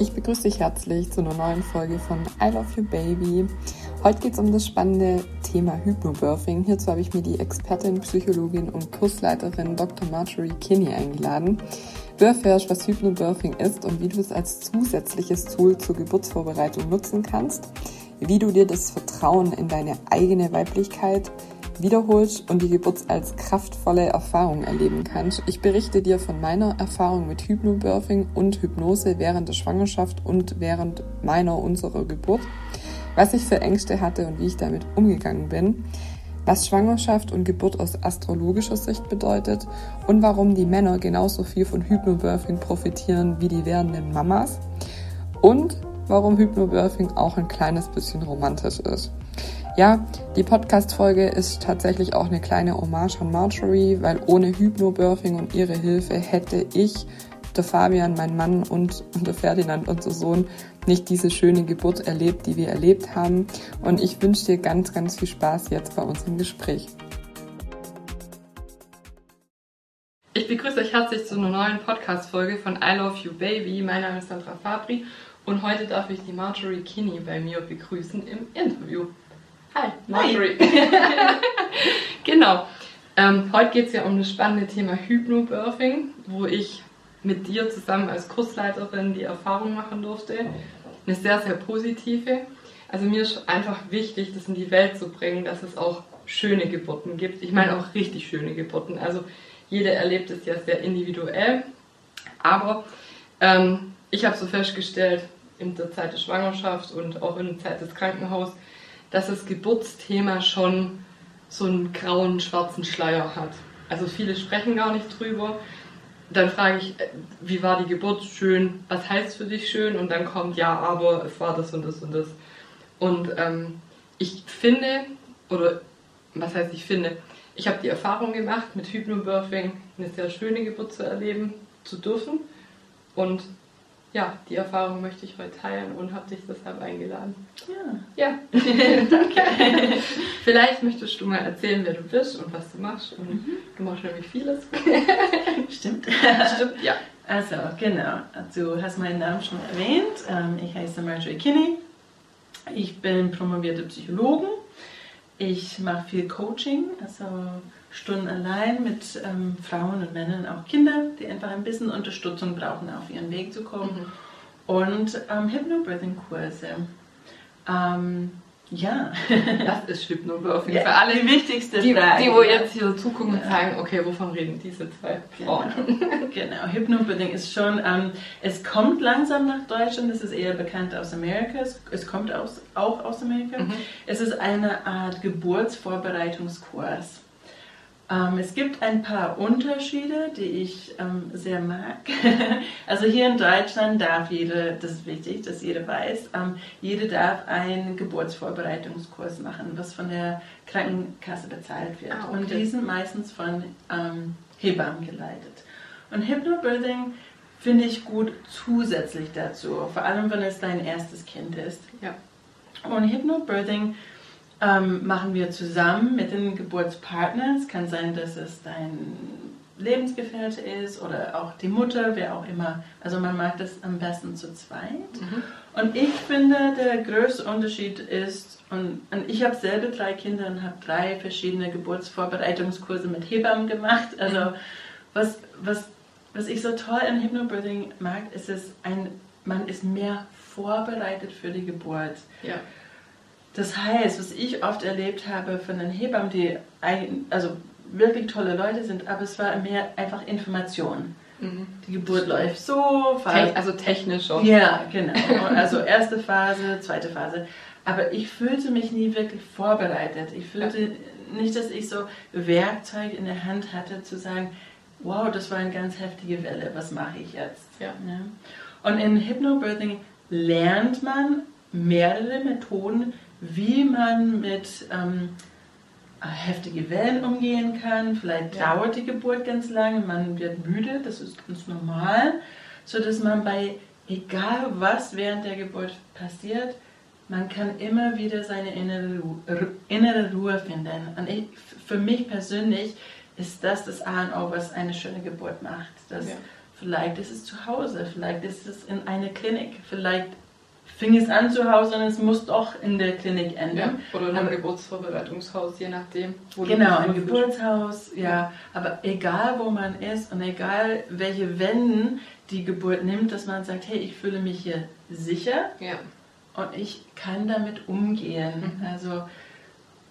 Ich begrüße dich herzlich zu einer neuen Folge von I Love You Baby. Heute geht es um das spannende Thema Hypnobirthing. Hierzu habe ich mir die Expertin, Psychologin und Kursleiterin Dr. Marjorie Kinney eingeladen. Du erfährst, was Hypnobirthing ist und wie du es als zusätzliches Tool zur Geburtsvorbereitung nutzen kannst, wie du dir das Vertrauen in deine eigene Weiblichkeit wiederholst und die Geburt als kraftvolle Erfahrung erleben kannst. Ich berichte dir von meiner Erfahrung mit Hypnobirthing und Hypnose während der Schwangerschaft und während meiner unserer Geburt, was ich für Ängste hatte und wie ich damit umgegangen bin, was Schwangerschaft und Geburt aus astrologischer Sicht bedeutet und warum die Männer genauso viel von Hypnobirthing profitieren wie die werdenden Mamas und warum Hypnobirthing auch ein kleines bisschen romantisch ist. Ja, die Podcast-Folge ist tatsächlich auch eine kleine Hommage an Marjorie, weil ohne Hypnobirthing und ihre Hilfe hätte ich, der Fabian, mein Mann und, der Ferdinand, unser Sohn, nicht diese schöne Geburt erlebt, die wir erlebt haben. Und ich wünsche dir ganz, ganz viel Spaß jetzt bei unserem Gespräch. Ich begrüße euch herzlich zu einer neuen Podcast-Folge von I Love You Baby. Mein Name ist Sandra Fabri und heute darf ich die Marjorie Kinney bei mir begrüßen im Interview. Hi, Marjorie. genau. Ähm, heute geht es ja um das spannende Thema Hypnobirthing, wo ich mit dir zusammen als Kursleiterin die Erfahrung machen durfte. Eine sehr, sehr positive. Also mir ist einfach wichtig, das in die Welt zu bringen, dass es auch schöne Geburten gibt. Ich meine auch richtig schöne Geburten. Also jeder erlebt es ja sehr individuell. Aber ähm, ich habe so festgestellt, in der Zeit der Schwangerschaft und auch in der Zeit des Krankenhauses, dass das Geburtsthema schon so einen grauen, schwarzen Schleier hat. Also viele sprechen gar nicht drüber. Dann frage ich, äh, wie war die Geburt schön? Was heißt für dich schön? Und dann kommt, ja, aber es war das und das und das. Und ähm, ich finde, oder was heißt ich finde, ich habe die Erfahrung gemacht, mit Hypnobirthing eine sehr schöne Geburt zu erleben, zu dürfen. Und ja, die Erfahrung möchte ich heute teilen und habe dich deshalb eingeladen. Ja. Ja, danke. Vielleicht möchtest du mal erzählen, wer du bist und was du machst. Und mhm. Du machst nämlich vieles. Stimmt. Stimmt, ja. Also, genau. Du hast meinen Namen schon erwähnt. Ähm, ich heiße Marjorie Kinney. Ich bin promovierte Psychologin. Ich mache viel Coaching, also Stunden allein mit ähm, Frauen und Männern, auch Kinder, die einfach ein bisschen Unterstützung brauchen, auf ihren Weg zu kommen. Mhm. Und ähm, Hypnobirthing-Kurse. Ähm, ja. Das ist Hypnobirthing. Ja, für alle die wichtigste die, Frage. Die, wo jetzt hier zugucken und sagen, okay, wovon reden diese zwei Frauen? Genau, genau. Hypnobirthing ist schon, ähm, es kommt langsam nach Deutschland, es ist eher bekannt aus Amerika, es, es kommt aus, auch aus Amerika. Mhm. Es ist eine Art Geburtsvorbereitungskurs. Ähm, es gibt ein paar Unterschiede, die ich ähm, sehr mag. also hier in Deutschland darf jede, das ist wichtig, dass jeder weiß, ähm, jede darf einen Geburtsvorbereitungskurs machen, was von der Krankenkasse bezahlt wird. Ah, okay. Und die sind meistens von Hebammen geleitet. Und Hypnobirthing finde ich gut zusätzlich dazu, vor allem wenn es dein erstes Kind ist. Ja. Und Hypnobirthing ähm, machen wir zusammen mit den Geburtspartnern. Es kann sein, dass es dein Lebensgefährte ist oder auch die Mutter, wer auch immer. Also man mag das am besten zu zweit. Mhm. Und ich finde, der größte Unterschied ist, und, und ich habe selber drei Kinder und habe drei verschiedene Geburtsvorbereitungskurse mit Hebammen gemacht. Also was, was, was ich so toll an Hypnobirthing mag, ist es ein, man ist mehr vorbereitet für die Geburt. Ja. Das heißt, was ich oft erlebt habe von den Hebammen, die also wirklich tolle Leute sind, aber es war mehr einfach Information. Mhm. Die Geburt läuft so, Phase, also technisch auch. Ja, genau. Also erste Phase, zweite Phase. Aber ich fühlte mich nie wirklich vorbereitet. Ich fühlte ja. nicht, dass ich so Werkzeug in der Hand hatte, zu sagen, wow, das war eine ganz heftige Welle, was mache ich jetzt? Ja. ja. Und in Hypnobirthing lernt man mehrere Methoden, wie man mit ähm, heftigen Wellen umgehen kann. Vielleicht ja. dauert die Geburt ganz lange, man wird müde, das ist ganz normal, so dass man bei egal was während der Geburt passiert, man kann immer wieder seine innere, innere Ruhe finden. Und ich, für mich persönlich ist das das A und O, was eine schöne Geburt macht. Dass ja. Vielleicht ist es zu Hause, vielleicht ist es in einer Klinik, vielleicht fing es an zu Hause und es muss doch in der Klinik enden. Ja, oder in einem Geburtsvorbereitungshaus, je nachdem. genau, ein Geburtshaus, ja. Aber egal, wo man ist und egal, welche Wenden die Geburt nimmt, dass man sagt, hey, ich fühle mich hier sicher ja. und ich kann damit umgehen. Mhm. Also,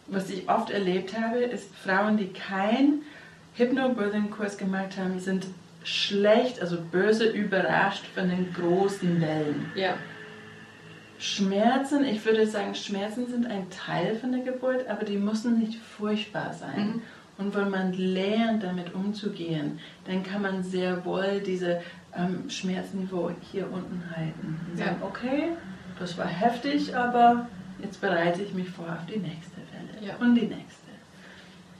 was ich oft erlebt habe, ist Frauen, die keinen Hypnobirthing-Kurs gemacht haben, sind schlecht, also böse überrascht von den großen Wellen. Ja. Schmerzen, ich würde sagen, Schmerzen sind ein Teil von der Geburt, aber die müssen nicht furchtbar sein. Mhm. Und wenn man lernt, damit umzugehen, dann kann man sehr wohl diese ähm, Schmerzniveau hier unten halten. Und sagen, ja. okay, das war heftig, aber jetzt bereite ich mich vor auf die nächste Welle ja. und die nächste.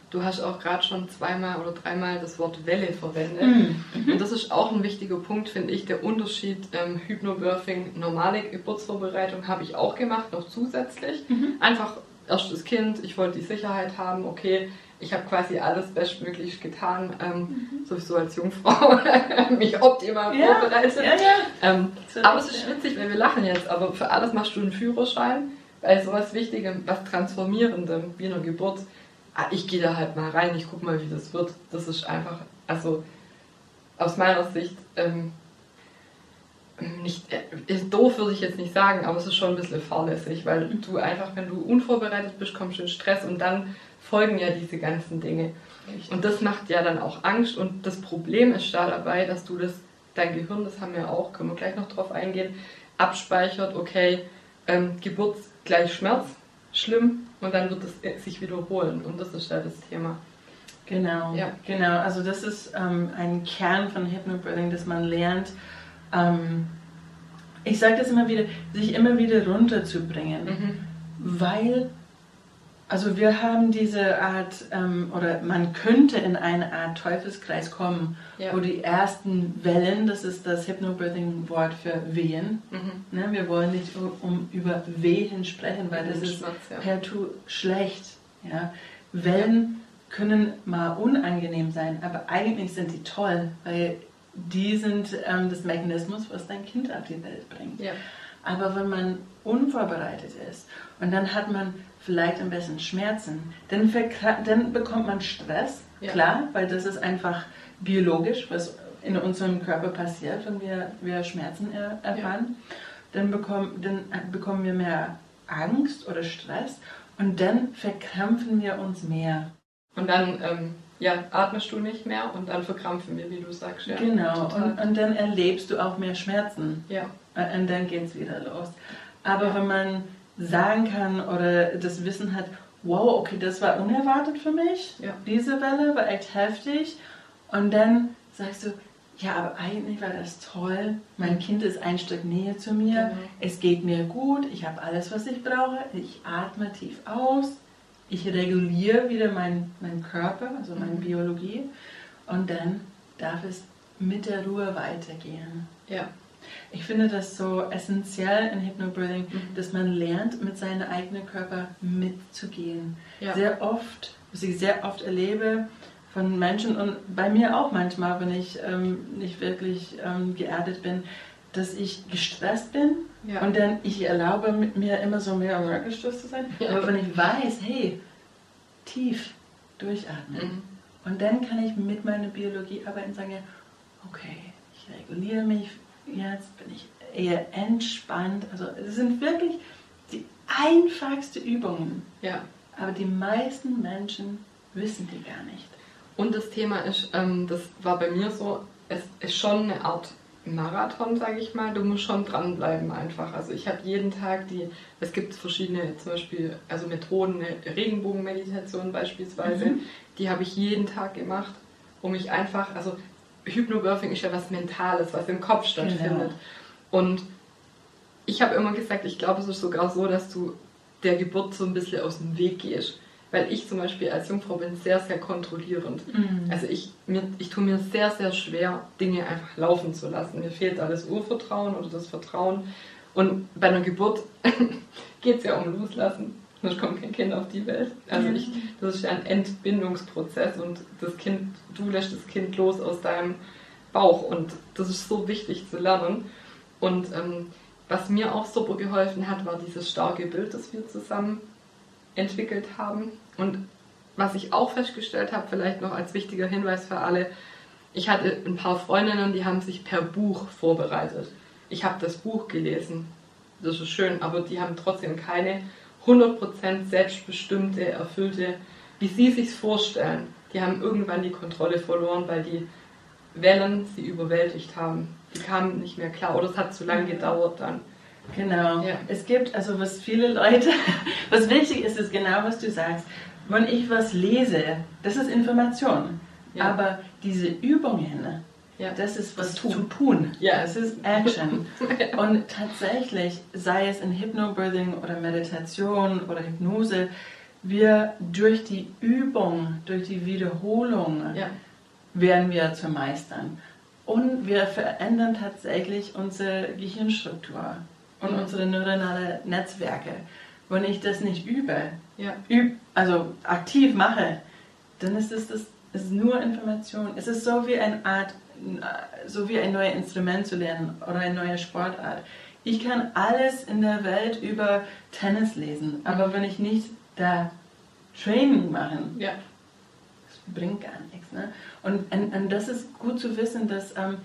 Du hast auch gerade schon zweimal oder dreimal das Wort Welle verwendet. Mhm. Und das ist auch ein wichtiger Punkt, finde ich, der Unterschied ähm, Hypnobirthing, normale Geburtsvorbereitung habe ich auch gemacht, noch zusätzlich. Mhm. Einfach erstes Kind, ich wollte die Sicherheit haben, okay, ich habe quasi alles bestmöglich getan, ähm, mhm. sowieso als Jungfrau, mich optimal ja, vorbereitet. Ja, ja. Ähm, aber es ist witzig, weil wir lachen jetzt, aber für alles machst du einen Führerschein, weil sowas Wichtigem, was Transformierendem wie eine Geburt ich gehe da halt mal rein, ich gucke mal, wie das wird. Das ist einfach, also aus meiner Sicht, ähm, nicht, äh, doof würde ich jetzt nicht sagen, aber es ist schon ein bisschen fahrlässig, weil du einfach, wenn du unvorbereitet bist, kommst du in Stress und dann folgen ja diese ganzen Dinge. Und das macht ja dann auch Angst und das Problem ist da dabei, dass du das, dein Gehirn, das haben wir auch, können wir gleich noch drauf eingehen, abspeichert, okay, ähm, Geburt gleich Schmerz, schlimm, und dann wird es sich wiederholen und das ist ja das Thema. Genau, ja. genau. Also das ist ähm, ein Kern von Hypnobirthing, dass man lernt, ähm, ich sage das immer wieder, sich immer wieder runterzubringen, mhm. weil also wir haben diese Art, ähm, oder man könnte in eine Art Teufelskreis kommen, ja. wo die ersten Wellen, das ist das Hypnobirthing-Wort für Wehen, mhm. ne, wir wollen nicht um, um, über Wehen sprechen, weil das ist ja. per tu schlecht. Ja. Wellen können mal unangenehm sein, aber eigentlich sind die toll, weil die sind ähm, das Mechanismus, was dein Kind auf die Welt bringt. Ja. Aber wenn man unvorbereitet ist und dann hat man vielleicht ein bisschen Schmerzen, dann, dann bekommt man Stress, ja. klar, weil das ist einfach biologisch, was in unserem Körper passiert, wenn wir, wir Schmerzen er erfahren. Ja. Dann, bekommen, dann bekommen wir mehr Angst oder Stress und dann verkrampfen wir uns mehr. Und dann ähm, ja, atmest du nicht mehr und dann verkrampfen wir, wie du sagst. Ja, genau, und, und, dann erlebst du auch mehr Schmerzen. Ja. Und dann geht es wieder los. Aber ja. wenn man sagen kann oder das Wissen hat, wow, okay, das war unerwartet für mich. Ja. Diese Welle war echt heftig. Und dann sagst du, ja, aber eigentlich war das toll. Mein Kind ist ein Stück näher zu mir. Genau. Es geht mir gut. Ich habe alles, was ich brauche. Ich atme tief aus. Ich reguliere wieder meinen mein Körper, also meine mhm. Biologie. Und dann darf es mit der Ruhe weitergehen. Ja. Ich finde das so essentiell in Hypnobirthing, mhm. dass man lernt, mit seinem eigenen Körper mitzugehen. Ja. Sehr oft, was ich sehr oft erlebe von Menschen und bei mir auch manchmal, wenn ich ähm, nicht wirklich ähm, geerdet bin, dass ich gestresst bin ja. und dann ich erlaube mit mir immer so mehr gestresst zu sein. Ja. Aber wenn ich weiß, hey, tief durchatmen mhm. und dann kann ich mit meiner Biologie arbeiten und sagen, okay, ich reguliere mich, jetzt bin ich eher entspannt. Also es sind wirklich die einfachsten Übungen. Ja. Aber die meisten Menschen wissen die gar nicht. Und das Thema ist, ähm, das war bei mir so, es ist schon eine Art Marathon, sage ich mal. Du musst schon dranbleiben einfach. Also ich habe jeden Tag die, es gibt verschiedene zum Beispiel, also Methoden, eine Regenbogenmeditation beispielsweise, mhm. die habe ich jeden Tag gemacht, um mich einfach, also Hypnobirthing ist ja was Mentales, was im Kopf stattfindet. Genau. Und ich habe immer gesagt, ich glaube, es ist sogar so, dass du der Geburt so ein bisschen aus dem Weg gehst. Weil ich zum Beispiel als Jungfrau bin sehr, sehr kontrollierend. Mhm. Also ich, mir, ich tue mir sehr, sehr schwer, Dinge einfach laufen zu lassen. Mir fehlt alles Urvertrauen oder das Vertrauen. Und bei einer Geburt geht es ja um Loslassen sonst kommt kein Kind auf die Welt. Also ich, das ist ja ein Entbindungsprozess und das Kind, du lässt das Kind los aus deinem Bauch und das ist so wichtig zu lernen. Und ähm, was mir auch super geholfen hat, war dieses starke Bild, das wir zusammen entwickelt haben. Und was ich auch festgestellt habe, vielleicht noch als wichtiger Hinweis für alle, ich hatte ein paar Freundinnen, die haben sich per Buch vorbereitet. Ich habe das Buch gelesen, das ist schön, aber die haben trotzdem keine 100% selbstbestimmte, erfüllte, wie sie sich vorstellen. Die haben irgendwann die Kontrolle verloren, weil die Wellen sie überwältigt haben. Die kamen nicht mehr klar oder es hat zu lange gedauert dann. Genau. Ja. Es gibt, also was viele Leute, was wichtig ist, ist genau, was du sagst. Wenn ich was lese, das ist Information. Ja. Aber diese Übungen, ja. das ist was das tun. zu tun. Ja. Das ist Action. Und tatsächlich, sei es in Hypnobirthing oder Meditation oder Hypnose, wir durch die Übung, durch die Wiederholung ja. werden wir zu meistern. Und wir verändern tatsächlich unsere Gehirnstruktur und mhm. unsere neuronale Netzwerke. Wenn ich das nicht übe, ja. üb, also aktiv mache, dann ist es das ist nur Information. Es ist so wie eine Art, so wie ein neues Instrument zu lernen oder eine neue Sportart. Ich kann alles in der Welt über Tennis lesen, aber mhm. wenn ich nicht da Training machen, ja. das bringt gar nichts. Ne? Und, und, und das ist gut zu wissen, dass ähm,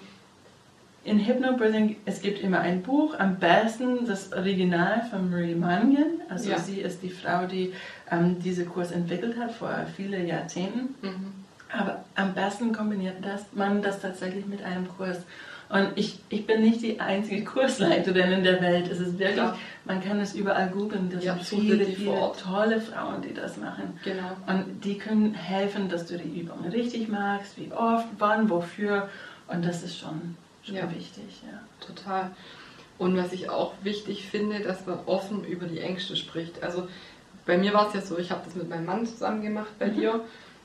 in Hypnobirthing, es gibt immer ein Buch, am besten das Original von Marie Mangan. Also ja. sie ist die Frau, die ähm, diese Kurs entwickelt hat vor vielen Jahrzehnten. Mhm. Aber am besten kombiniert das, man das tatsächlich mit einem Kurs. Und ich, ich bin nicht die einzige Kursleiterin in der Welt. Es ist wirklich, ja. man kann es überall googeln. Das ja, sind viele, viele tolle Frauen, die das machen. Genau. Und die können helfen, dass du die Übungen richtig magst, wie oft, wann, wofür. Und das ist schon schon ja. wichtig, ja. Total. Und was ich auch wichtig finde, dass man offen über die Ängste spricht. Also bei mir war es ja so, ich habe das mit meinem Mann zusammen gemacht bei mhm. dir.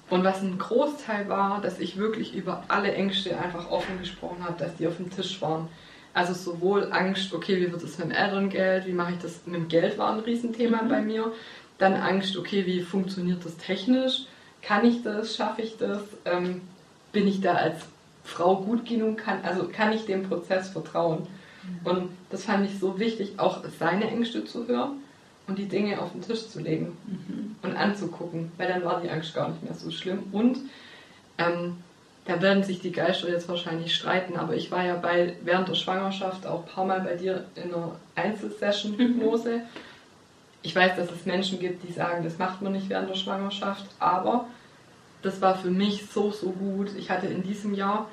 Und was ein Großteil war, dass ich wirklich über alle Ängste einfach offen gesprochen habe, dass die auf dem Tisch waren. Also sowohl Angst, okay, wie wird es mit dem Elterngeld, wie mache ich das mit dem Geld, war ein Riesenthema mhm. bei mir. Dann Angst, okay, wie funktioniert das technisch? Kann ich das? Schaffe ich das? Ähm, bin ich da als Frau gut genug kann, also kann ich dem Prozess vertrauen. Mhm. Und das fand ich so wichtig, auch seine Ängste zu hören und die Dinge auf den Tisch zu legen mhm. und anzugucken, weil dann war die Angst gar nicht mehr so schlimm. Und ähm, da werden sich die Geister jetzt wahrscheinlich streiten, aber ich war ja bei, während der Schwangerschaft auch ein paar Mal bei dir in einer Einzelsession-Hypnose. Mhm. Ich weiß, dass es Menschen gibt, die sagen, das macht man nicht während der Schwangerschaft, aber das war für mich so, so gut. Ich hatte in diesem Jahr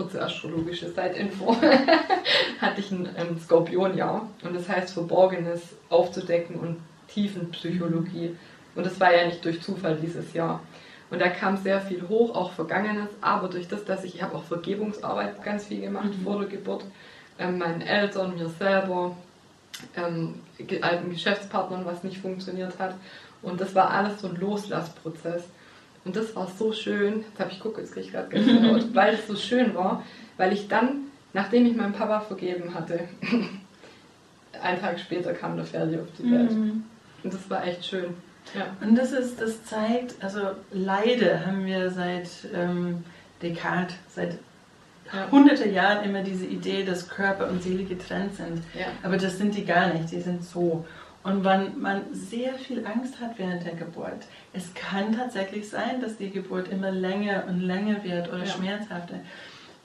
kurze astrologische Zeitinfo, hatte ich ein ähm, Skorpionjahr und das heißt Verborgenes aufzudecken und Tiefenpsychologie. Und das war ja nicht durch Zufall dieses Jahr. Und da kam sehr viel hoch, auch Vergangenes, aber durch das, dass ich, ich habe auch Vergebungsarbeit ganz viel gemacht mhm. vor der Geburt, ähm, meinen Eltern, mir selber, ähm, alten Geschäftspartnern, was nicht funktioniert hat. Und das war alles so ein Loslassprozess. Und das war so schön. Jetzt habe ich gucke, jetzt kriege ich gerade Gänsehaut, weil es so schön war, weil ich dann, nachdem ich meinem Papa vergeben hatte, einen Tag später kam der Ferdi auf die Welt. Mhm. Und das war echt schön. Ja. Und das ist, das zeigt, also Leide haben wir seit ähm, Descartes, seit ja. hunderte Jahren immer diese Idee, dass Körper und Seele getrennt sind. Ja. Aber das sind die gar nicht, die sind so. Und wenn man sehr viel Angst hat während der Geburt, es kann tatsächlich sein, dass die Geburt immer länger und länger wird oder ja. schmerzhafter.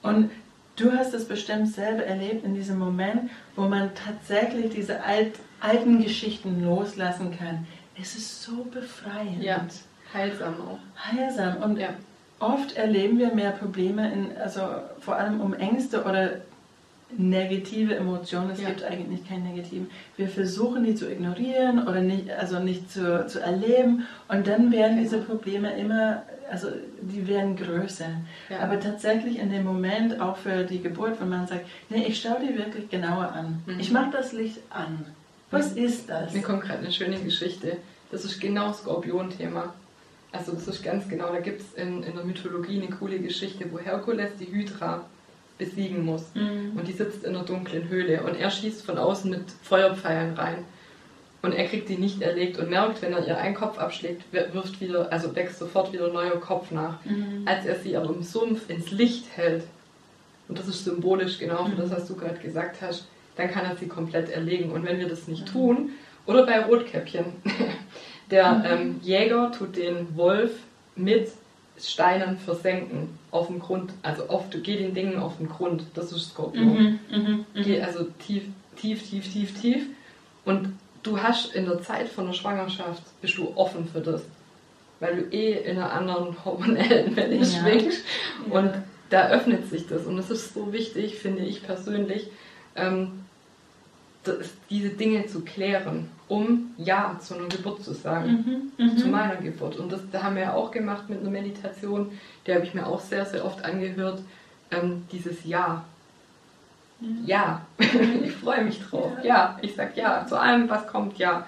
Und du hast es bestimmt selber erlebt in diesem Moment, wo man tatsächlich diese alt, alten Geschichten loslassen kann. Es ist so befreiend. Ja, heilsam auch. Heilsam. Und ja. oft erleben wir mehr Probleme, in, also vor allem um Ängste oder negative Emotionen. Es ja. gibt eigentlich keine negativen. Wir versuchen die zu ignorieren oder nicht, also nicht zu, zu erleben und dann werden diese Probleme immer, also die werden größer. Ja. Aber tatsächlich in dem Moment, auch für die Geburt, wenn man sagt, nee, ich schaue die wirklich genauer an. Mhm. Ich mache das Licht an. Was mhm. ist das? Mir kommt gerade eine schöne Geschichte. Das ist genau Skorpion-Thema. Also das ist ganz genau, da gibt es in, in der Mythologie eine coole Geschichte, wo Herkules die Hydra besiegen muss. Mhm. Und die sitzt in einer dunklen Höhle und er schießt von außen mit Feuerpfeilen rein. Und er kriegt die nicht erlegt und merkt, wenn er ihr einen Kopf abschlägt, wirft wieder, also wächst sofort wieder ein neuer Kopf nach. Mhm. Als er sie aber im Sumpf ins Licht hält, und das ist symbolisch genau für das, was du gerade gesagt hast, dann kann er sie komplett erlegen. Und wenn wir das nicht tun, oder bei Rotkäppchen, der Mhm. ähm, Jäger tut den Wolf mit Steinen versenken auf dem Grund, also auf, geh den Dingen auf den Grund, das ist Skorpion. Mhm, mhm, Geh mhm. also tief, tief, tief, tief, tief. Und du hast in der Zeit von der Schwangerschaft, bist du offen für das. Weil du eh in einer anderen hormonellen Welle Ja. schwingst. Ja. Und da öffnet sich das. Und es ist so wichtig, finde ich persönlich, ähm, das, diese Dinge zu klären, um Ja zu einer Geburt zu sagen Mhm, mhm. zu meiner Geburt. Und das da haben wir ja auch gemacht mit einer Meditation, die habe ich mir auch sehr, sehr oft angehört. Ähm, dieses Ja. Ja, ich freue mich drauf. Ja. Ja. ich sag ja. Zu allem, was kommt, ja.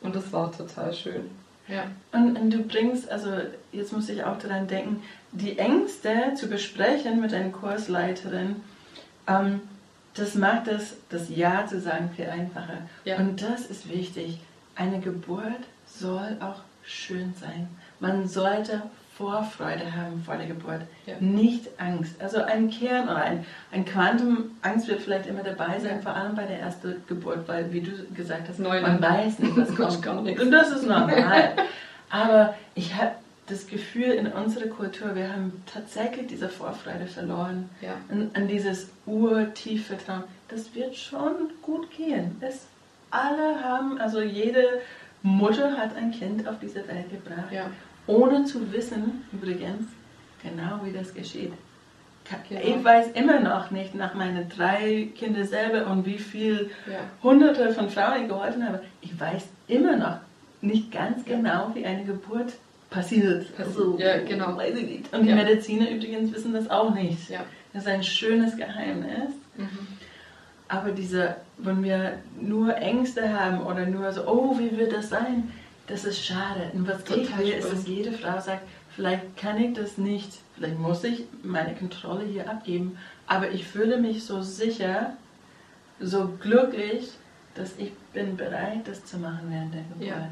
Und das war total schön. Ja. Und, und du bringst, also jetzt muss ich auch daran denken, die Ängste zu besprechen mit deiner Kursleiterin, ähm, das macht es, das Ja zu sagen, viel einfacher. Ja. Und das ist wichtig. Eine Geburt soll auch schön sein. Man sollte Vorfreude haben vor der Geburt, Ja. nicht Angst. Also ein Kern oder ein, ein Quantum Angst wird vielleicht immer dabei sein, Ja. vor allem bei der ersten Geburt, weil, wie du gesagt hast, Neuland. man weiß nicht, was Das kommt. gar nichts. Und das ist normal. Aber ich habe das Gefühl, in unserer Kultur, wir haben tatsächlich diese Vorfreude verloren. Ja. An, an dieses urtiefe Vertrauen. Das wird schon gut gehen. Das alle haben, also jede Mutter hat ein Kind auf diese Welt gebracht, Ja. ohne zu wissen, übrigens, genau wie das geschieht. Genau. Ich weiß immer noch nicht nach meinen drei Kindern selber und wie viel Ja. hunderte von Frauen ich geholfen habe. Ich weiß immer noch nicht ganz genau, wie eine Geburt passiert. Passiert, ja, genau. Weiß ich nicht. Und die Ja. Mediziner übrigens wissen das auch nicht. Ja. Das ist ein schönes Geheimnis. Mhm. Aber diese, wenn wir nur Ängste haben oder nur so, oh, wie wird das sein? Das ist schade. Und was ich Total will, ist, dass jede Frau sagt, vielleicht kann ich das nicht, vielleicht muss ich meine Kontrolle hier abgeben, aber ich fühle mich so sicher, so glücklich, dass ich bin bereit, das zu machen während der Geburt. Ja.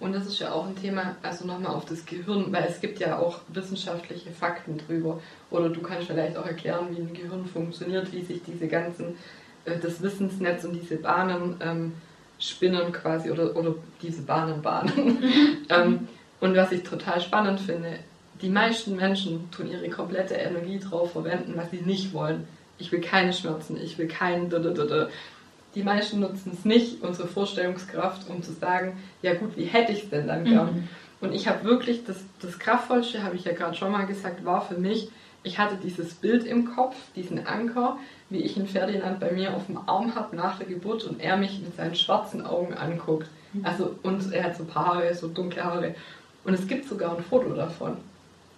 Und das ist ja auch ein Thema, also nochmal auf das Gehirn, weil es gibt ja auch wissenschaftliche Fakten drüber. Oder du kannst vielleicht auch erklären, wie ein Gehirn funktioniert, wie sich diese ganzen, äh, das Wissensnetz und diese Bahnen ähm, spinnen quasi oder, oder diese Bahnen bahnen. ähm, und was ich total spannend finde, die meisten Menschen tun ihre komplette Energie drauf verwenden, was sie nicht wollen. Ich will keine Schmerzen, ich will keinen. Die meisten nutzen es nicht, unsere Vorstellungskraft, um zu sagen, ja gut, wie hätte ich es denn dann gern? Mhm. Und ich habe wirklich, das, das Kraftvollste, habe ich ja gerade schon mal gesagt, war für mich, ich hatte dieses Bild im Kopf, diesen Anker, wie ich ihn Ferdinand bei mir auf dem Arm habe nach der Geburt und er mich mit seinen schwarzen Augen anguckt. Also, und er hat so ein paar Haare, so dunkle Haare. Und es gibt sogar ein Foto davon.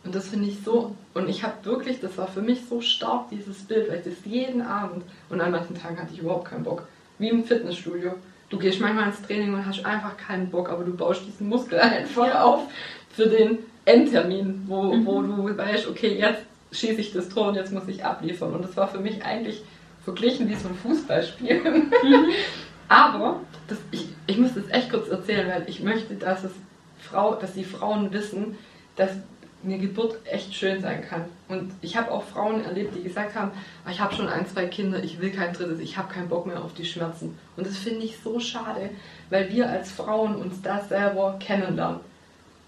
Und das finde ich so, und ich habe wirklich, das war für mich so stark, dieses Bild, weil ich das jeden Abend, und an manchen Tagen hatte ich überhaupt keinen Bock. Wie im Fitnessstudio. Du gehst manchmal ins Training und hast einfach keinen Bock, aber du baust diesen Muskel einfach Ja. auf für den Endtermin, wo, Mhm. wo du weißt, okay, jetzt schieße ich das Tor und jetzt muss ich abliefern. Und das war für mich eigentlich verglichen wie so ein Fußballspiel. aber das, ich, ich muss das echt kurz erzählen, weil ich möchte, dass es Frau, dass die Frauen wissen, dass eine Geburt echt schön sein kann. Und ich habe auch Frauen erlebt, die gesagt haben, "Ah, ich habe schon ein, zwei Kinder, ich will kein drittes, ich habe keinen Bock mehr auf die Schmerzen. Und das finde ich so schade, weil wir als Frauen uns das selber kennenlernen.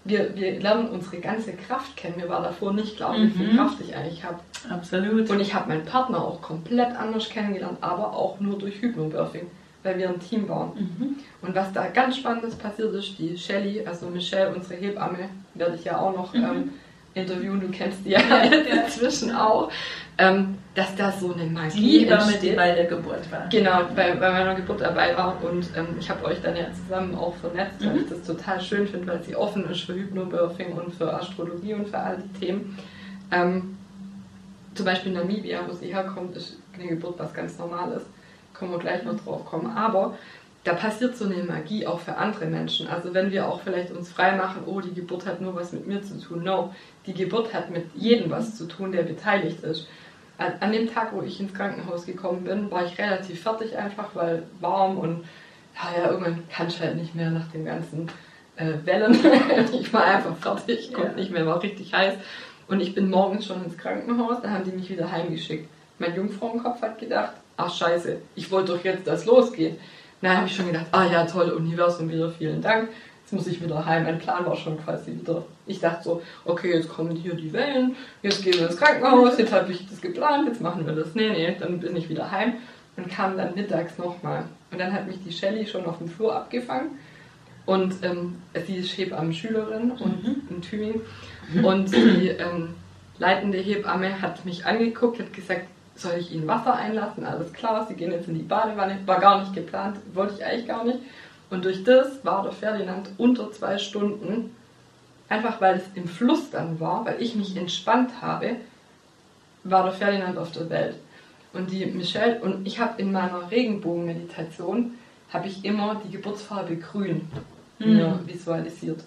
Wir, wir lernen unsere ganze Kraft kennen. Mir war davor nicht klar, wie viel Mhm. Kraft ich eigentlich habe. Absolut. Und ich habe meinen Partner auch komplett anders kennengelernt, aber auch nur durch Hypnobirthing, weil wir ein Team waren. Mhm. Und was da ganz Spannendes passiert ist, die Shelly, also Michelle, unsere Hebamme, werde ich ja auch noch Mhm. ähm, interviewen, du kennst die ja, Ja, ja. inzwischen auch, ähm, dass da so eine Die Magie Hebamme, die entsteht. bei der Geburt war. Genau, bei, bei meiner Geburt dabei war und ähm, ich habe euch dann ja zusammen auch vernetzt, weil Mhm. ich das total schön finde, weil sie offen ist für Hypnobirthing und für Astrologie und für all die Themen. Ähm, zum Beispiel Namibia, wo sie herkommt, ist eine Geburt was ganz Normales. Können wir gleich noch drauf kommen. Aber da passiert so eine Magie auch für andere Menschen. Also wenn wir auch vielleicht uns frei machen, oh, die Geburt hat nur was mit mir zu tun. No, die Geburt hat mit jedem was zu tun, der beteiligt ist. An, an dem Tag, wo ich ins Krankenhaus gekommen bin, war ich relativ fertig einfach, weil warm und ja, ja irgendwann kann ich halt nicht mehr nach den ganzen äh, Wellen. ich war einfach fertig, konnte Ja. nicht mehr, war richtig heiß. Und ich bin morgens schon ins Krankenhaus, da haben die mich wieder heimgeschickt. Mein Jungfrauenkopf hat gedacht, ach scheiße, ich wollte doch jetzt, dass losgeht. Dann habe ich schon gedacht, ah ja, toll, Universum wieder, vielen Dank. Jetzt muss ich wieder heim. Mein Plan war schon quasi wieder. Ich dachte so, okay, jetzt kommen hier die Wellen, jetzt gehen wir ins Krankenhaus, jetzt habe ich das geplant, jetzt machen wir das. Nee, nee, dann bin ich wieder heim und kam dann mittags nochmal. Und dann hat mich die Shelly schon auf dem Flur abgefangen. Und ähm, sie ist Hebammen-Schülerin und Mhm. in Tübingen. Und die ähm, leitende Hebamme hat mich angeguckt, hat gesagt, soll ich Ihnen Wasser einlassen? Alles klar, Sie gehen jetzt in die Badewanne. War gar nicht geplant, wollte ich eigentlich gar nicht. Und durch das war der Ferdinand unter zwei Stunden, einfach weil es im Fluss dann war, weil ich mich entspannt habe, war der Ferdinand auf der Welt. Und die Michelle und ich habe in meiner Regenbogenmeditation habe ich immer die Geburtsfarbe grün mir visualisiert.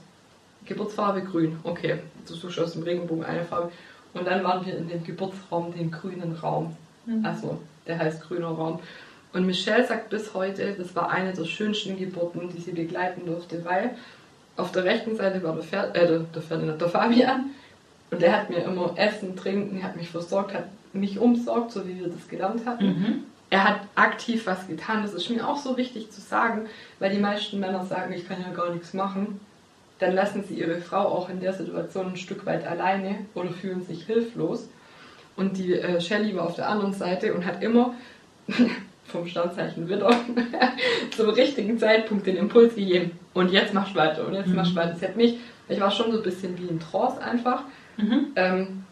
Geburtsfarbe grün, okay, du suchst aus dem Regenbogen eine Farbe. Und dann waren wir in dem Geburtsraum, dem grünen Raum. Also, der heißt grüner Raum. Und Michelle sagt bis heute, das war eine der schönsten Geburten, die sie begleiten durfte, weil auf der rechten Seite war der, Fer äh, der, der Ferdinand, der Fabian. Und der hat mir immer Essen, Trinken, hat mich versorgt, hat mich umsorgt, so wie wir das gelernt hatten. Mhm. Er hat aktiv was getan. Das ist mir auch so wichtig zu sagen, weil die meisten Männer sagen, ich kann ja gar nichts machen. Dann lassen sie ihre Frau auch in der Situation ein Stück weit alleine oder fühlen sich hilflos. Und die äh, Shelley war auf der anderen Seite und hat immer vom Sternzeichen Widder zum richtigen Zeitpunkt den Impuls gegeben. Und jetzt machst du weiter und jetzt Mhm. machst du weiter. Sie hat mich, ich war schon so ein bisschen wie in Trance einfach. Mhm. Ähm,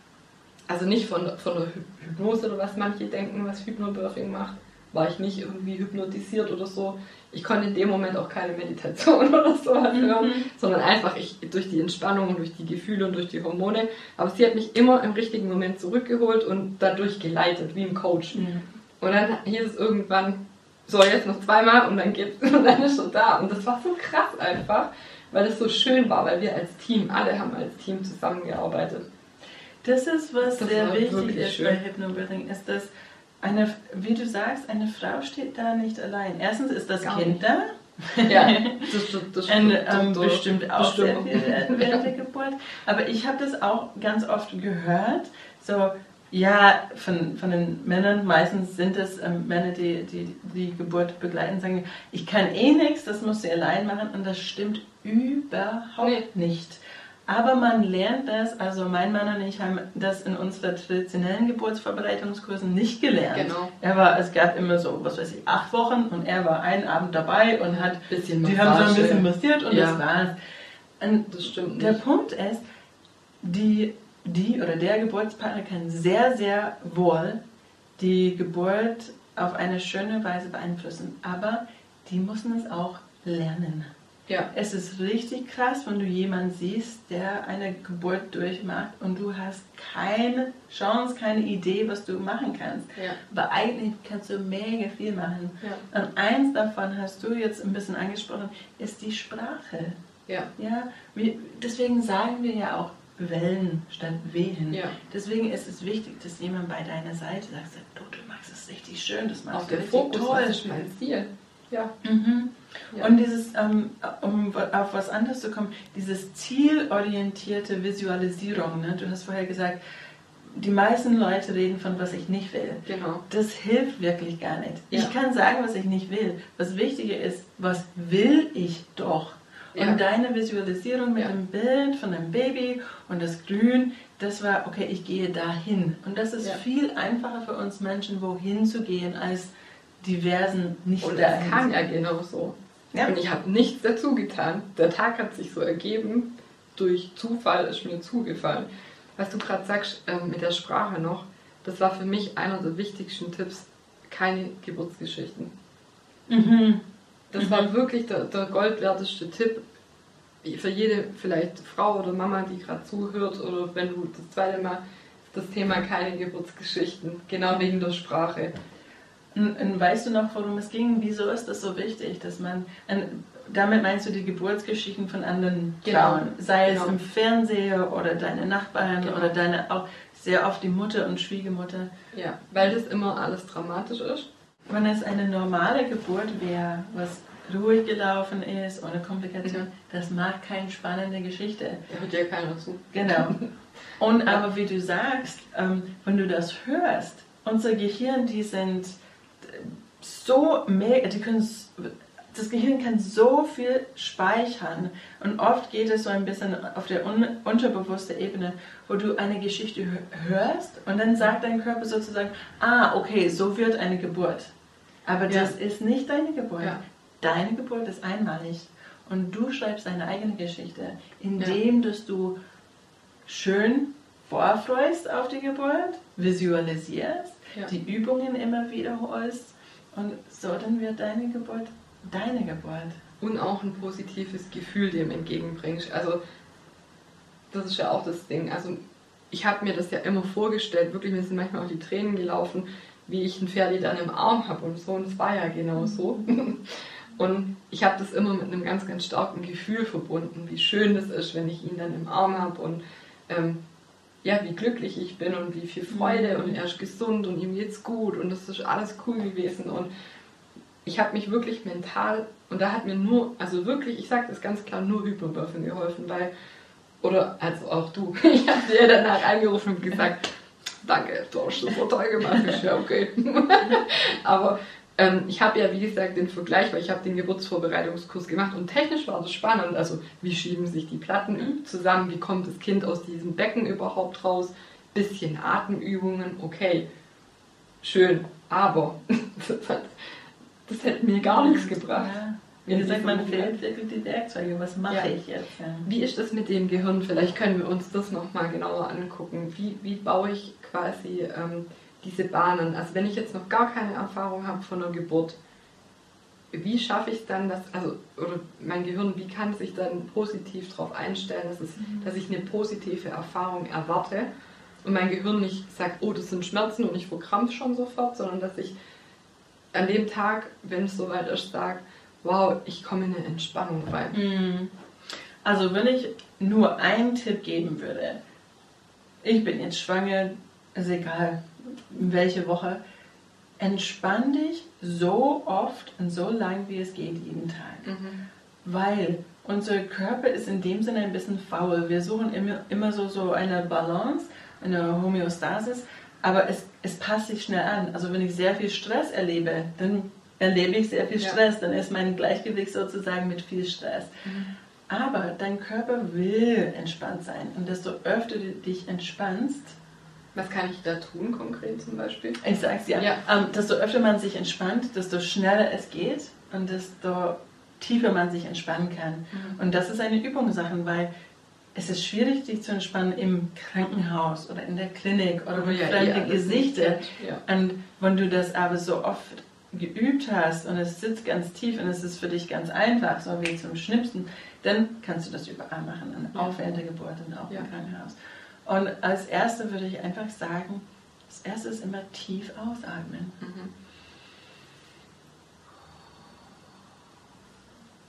also nicht von, von der Hy- Hypnose oder was manche denken, was Hypnobirthing macht, war ich nicht irgendwie hypnotisiert oder so. Ich konnte in dem Moment auch keine Meditation oder sowas Mhm. hören, sondern einfach ich, durch die Entspannung und durch die Gefühle und durch die Hormone. Aber sie hat mich immer im richtigen Moment zurückgeholt und dadurch geleitet, wie ein Coach. Mhm. Und dann hieß es irgendwann, so jetzt noch zweimal und dann geht's und dann ist schon da. Und das war so krass einfach, weil es so schön war, weil wir als Team, alle haben als Team zusammengearbeitet. Das ist, was Das sehr wichtig ist schön. bei Hypnobirthing, ist, dass eine, wie du sagst, eine Frau steht da nicht allein. Erstens ist das Gar Kind nicht. da, Ja, das, das, das stimmt. ähm, Das- bestimmt auch bestimmt. während der Geburt. Aber ich habe das auch ganz oft gehört, so, ja, von, von den Männern, meistens sind es ähm, Männer, die, die die Geburt begleiten, sagen, ich kann eh nichts, das muss sie allein machen und das stimmt überhaupt nicht. Aber man lernt das, also mein Mann und ich haben das in unseren traditionellen Geburtsvorbereitungskursen nicht gelernt. Genau. Er war, es gab immer so, was weiß ich, acht Wochen und er war einen Abend dabei und hat, Bisschen die haben so ein bisschen massiert und Ja. das war's. Und Das stimmt der nicht. Punkt ist, die, die oder der Geburtspartner kann sehr, sehr wohl die Geburt auf eine schöne Weise beeinflussen, aber die müssen es auch lernen. Ja, Es ist richtig krass, wenn du jemanden siehst, der eine Geburt durchmacht und du hast keine Chance, keine Idee, was du machen kannst. ja, Aber eigentlich kannst du mega viel machen. ja, Und eins davon hast du jetzt ein bisschen angesprochen, ist die Sprache. ja, Ja, wir, deswegen sagen wir ja auch Wellen statt Wehen. ja. Deswegen ist es wichtig, dass jemand bei deiner Seite sagt, du, du machst es richtig schön, das machst Auf du richtig Fokus, toll. das ist mein Ziel. Ja, Mhm. ja. Und dieses, ähm, um auf was anderes zu kommen, dieses zielorientierte Visualisierung, ne? du hast vorher gesagt, die meisten Leute reden von, was ich nicht will. genau. Das hilft wirklich gar nicht. Ja. Ich kann sagen, was ich nicht will. Was wichtiger ist, was will ich doch? Ja. Und deine Visualisierung mit Ja. dem Bild von einem Baby und das Grün, das war, okay, ich gehe dahin. Und das ist viel einfacher für uns Menschen, wohin zu gehen, als diversen nicht Und es kam ja genau so. Ja. Und ich habe nichts dazu getan. Der Tag hat sich so ergeben. Durch Zufall ist mir zugefallen. Was du gerade sagst ähm, mit der Sprache noch, das war für mich einer der wichtigsten Tipps. Keine Geburtsgeschichten. Mhm. Das Mhm. war wirklich der, der goldwerteste Tipp für jede vielleicht Frau oder Mama, die gerade zuhört oder wenn du das zweite Mal das Thema keine Geburtsgeschichten, genau wegen der Sprache. Weißt du noch, worum es ging? Wieso ist das so wichtig, dass man, damit meinst du die Geburtsgeschichten von anderen Genau. Frauen, sei es Genau. im Fernseher oder deine Nachbarn Genau. oder deine, auch sehr oft die Mutter und Schwiegermutter. Ja, weil das immer alles dramatisch ist. Wenn es eine normale Geburt wäre, was ruhig gelaufen ist, ohne Komplikation, das macht keine spannende Geschichte. Da hört ja keiner zu. Genau. Und aber wie du sagst, ähm, wenn du das hörst, unser Gehirn, die sind so mega, die können, das Gehirn kann so viel speichern und oft geht es so ein bisschen auf der un, unterbewussten Ebene, wo du eine Geschichte hörst und dann sagt dein Körper sozusagen, ah, okay, so wird eine Geburt. Aber ja. das ist nicht deine Geburt. Ja. Deine Geburt ist einmalig und du schreibst deine eigene Geschichte, indem ja. dass du schön vorfreust auf die Geburt, visualisierst, die Übungen immer wiederholst und so dann wird deine Geburt deine Geburt. Und auch ein positives Gefühl dem entgegenbringst. Also das ist ja auch das Ding. Also ich habe mir das ja immer vorgestellt, wirklich, mir sind manchmal auch die Tränen gelaufen, wie ich ein Pferd dann im Arm habe und so. Und es war ja genau so. Und ich habe das immer mit einem ganz, ganz starken Gefühl verbunden, wie schön das ist, wenn ich ihn dann im Arm habe und ähm, ja, wie glücklich ich bin und wie viel Freude mhm. und er ist gesund und ihm geht's gut und das ist alles cool gewesen und ich habe mich wirklich mental und da hat mir nur, also wirklich, ich sage das ganz klar, nur Hypnobirthing geholfen, weil, oder also auch du, ich habe dir danach angerufen und gesagt, danke, du hast das so toll gemacht, ich ja okay. Aber ähm, ich habe ja, wie gesagt, den Vergleich, weil ich habe den Geburtsvorbereitungskurs gemacht und technisch war das spannend. Also wie schieben sich die Platten zusammen, wie kommt das Kind aus diesem Becken überhaupt raus, bisschen Atemübungen, okay, schön, aber das hätte mir gar nichts gebracht. Ja. Wie gesagt, man fehlt wirklich die Werkzeuge. Was mache ja. ich jetzt? Ja. Wie ist das mit dem Gehirn? Vielleicht können wir uns das nochmal genauer angucken. Wie, wie baue ich quasi ähm, diese Bahnen? Also wenn ich jetzt noch gar keine Erfahrung habe von einer Geburt, wie schaffe ich dann, dass, also, oder mein Gehirn, wie kann sich dann positiv darauf einstellen, dass, es, mhm. dass ich eine positive Erfahrung erwarte und mein Gehirn nicht sagt, oh, das sind Schmerzen und ich verkrampfe schon sofort, sondern dass ich an dem Tag, wenn es soweit ist, sage, wow, ich komme in eine Entspannung rein. Mhm. Also wenn ich nur einen Tipp geben würde, ich bin jetzt schwanger, ist egal, welche Woche, entspann dich so oft und so lang, wie es geht, jeden Tag. Mhm. Weil unser Körper ist in dem Sinne ein bisschen faul. Wir suchen immer, immer so, so eine Balance, eine Homöostasis, aber es, es passt sich schnell an. Also wenn ich sehr viel Stress erlebe, dann erlebe ich sehr viel Stress, ja. dann ist mein Gleichgewicht sozusagen mit viel Stress. Mhm. Aber dein Körper will entspannt sein und desto öfter du dich entspannst, was kann ich da tun konkret zum Beispiel? Ich sag's ja. ja. Ähm, desto öfter man sich entspannt, desto schneller es geht und desto tiefer man sich entspannen kann. Mhm. Und das ist eine Übungssache, weil es ist schwierig, dich zu entspannen im Krankenhaus oder in der Klinik oder mit ja, fremden Gesichtern. Ja. Und wenn du das aber so oft geübt hast und es sitzt ganz tief und es ist für dich ganz einfach, so wie zum Schnipsen, dann kannst du das überall machen, auch während der Geburt und auch im Krankenhaus. Und als Erste würde ich einfach sagen, das Erste ist immer tief ausatmen. Mhm.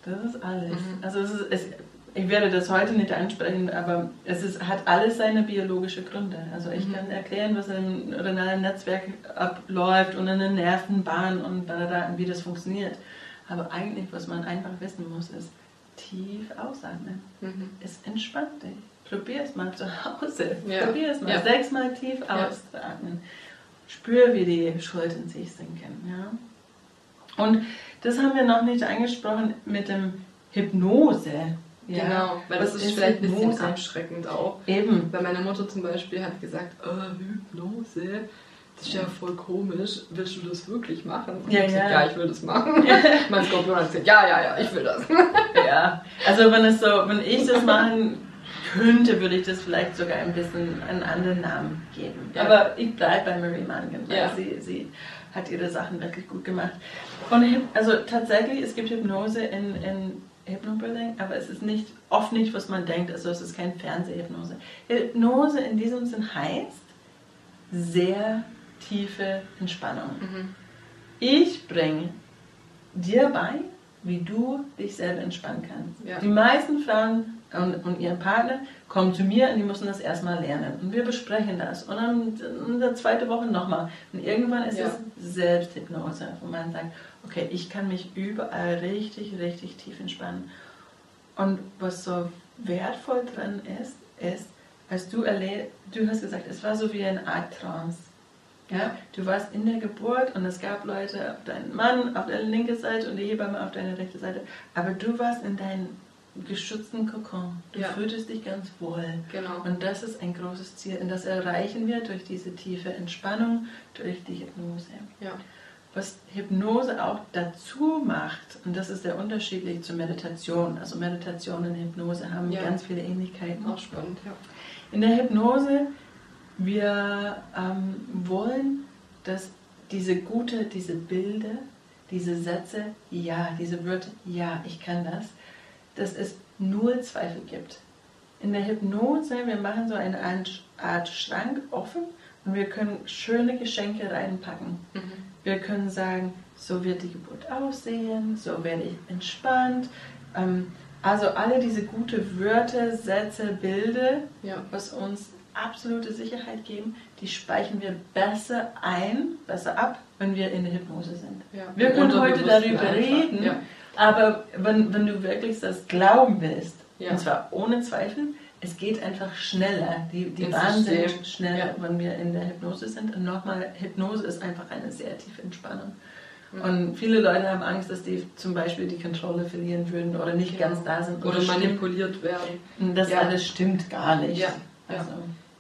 Das ist alles. Mhm. Also es ist, es, ich werde das heute nicht ansprechen, aber es ist, hat alles seine biologische Gründe. Also ich mhm. kann erklären, was im renalen Netzwerk abläuft und in der Nervenbahn und wie das funktioniert. Aber eigentlich, was man einfach wissen muss, ist tief ausatmen. Mhm. Es entspannt dich. Probier es mal zu Hause. Ja. Probier es mal ja. sechsmal tief ausatmen. Spür, wie die Schultern sich sinken. Ja? Und das haben wir noch nicht angesprochen mit dem Hypnose. Ja, genau, weil das, das ist vielleicht ein bisschen abschreckend auch. Eben. Weil meine Mutter zum Beispiel hat gesagt, oh, Hypnose, das ist ja voll komisch. Willst du das wirklich machen? Und ja, ich ja. Gesagt, ja, ich will das machen. mein Skorpion hat gesagt, ja, ja, ja, ich will das. ja, also wenn es so, wenn ich das machen könnte, würde ich das vielleicht sogar ein bisschen einen anderen Namen geben. Ja. Aber ich bleibe bei Marie Mangan, weil ja. sie, sie hat ihre Sachen wirklich gut gemacht. Und also tatsächlich, es gibt Hypnose in, in Hypnobirthing, aber es ist nicht oft nicht, was man denkt. Also es ist kein Fernsehhypnose. Hypnose in diesem Sinn heißt sehr tiefe Entspannung. Mhm. Ich bringe dir bei, wie du dich selber entspannen kannst. Ja. Die meisten Frauen und, und ihren Partner kommen zu mir und die müssen das erstmal lernen. Und wir besprechen das. Und dann in der zweiten Woche nochmal. Und irgendwann ist ja. es Selbsthypnose, wo man sagt, okay, ich kann mich überall richtig, richtig tief entspannen. Und was so wertvoll dran ist, ist, als du erlebst, du hast gesagt, es war so wie eine Art Trance. Ja? Du warst in der Geburt und es gab Leute auf deinen Mann auf der linken Seite und die Hebamme auf deiner rechten Seite. Aber du warst in deinem geschützten Kokon. Du Ja. fühltest dich ganz wohl. Genau. Und das ist ein großes Ziel. Und das erreichen wir durch diese tiefe Entspannung, durch die Hypnose. Ja. Was Hypnose auch dazu macht, und das ist sehr unterschiedlich zur Meditation. Also Meditation und Hypnose haben Ja. ganz viele Ähnlichkeiten. Auch spannend, ja. In der Hypnose, wir ähm, wollen, dass diese gute, diese Bilder, diese Sätze, ja, diese Wörter, ja, ich kann das, dass es null Zweifel gibt. In der Hypnose, wir machen so eine Art Schrank offen und wir können schöne Geschenke reinpacken. Mhm. Wir können sagen, so wird die Geburt aussehen, so werde ich entspannt. Ähm, also alle diese gute Wörter, Sätze, Bilder, Ja. was uns absolute Sicherheit geben, die speichern wir besser ein, besser ab, wenn wir in der Hypnose sind. Ja. Wir können heute darüber einfach. reden, Ja. aber wenn, wenn du wirklich das glauben willst, Ja. und zwar ohne Zweifel, es geht einfach schneller. Die, die Bahnen sind schneller, wenn wir in der Hypnose sind. Und nochmal, Hypnose ist einfach eine sehr tiefe Entspannung. Mhm. Und viele Leute haben Angst, dass die zum Beispiel die Kontrolle verlieren würden oder nicht Genau. ganz da sind. Oder manipuliert werden. das Ja. alles stimmt gar nicht. Ja. Also,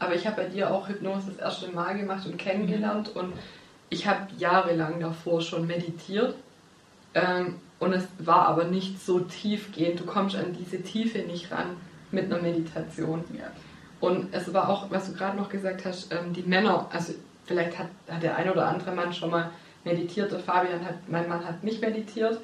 Aber ich habe bei dir auch Hypnose das erste Mal gemacht und kennengelernt und ich habe jahrelang davor schon meditiert ähm, und es war aber nicht so tiefgehend. Du kommst an diese Tiefe nicht ran mit einer Meditation. ja. Und es war auch, was du gerade noch gesagt hast, ähm, die Männer, also vielleicht hat, hat der ein oder andere Mann schon mal meditiert, der Fabian hat, mein Mann hat nicht meditiert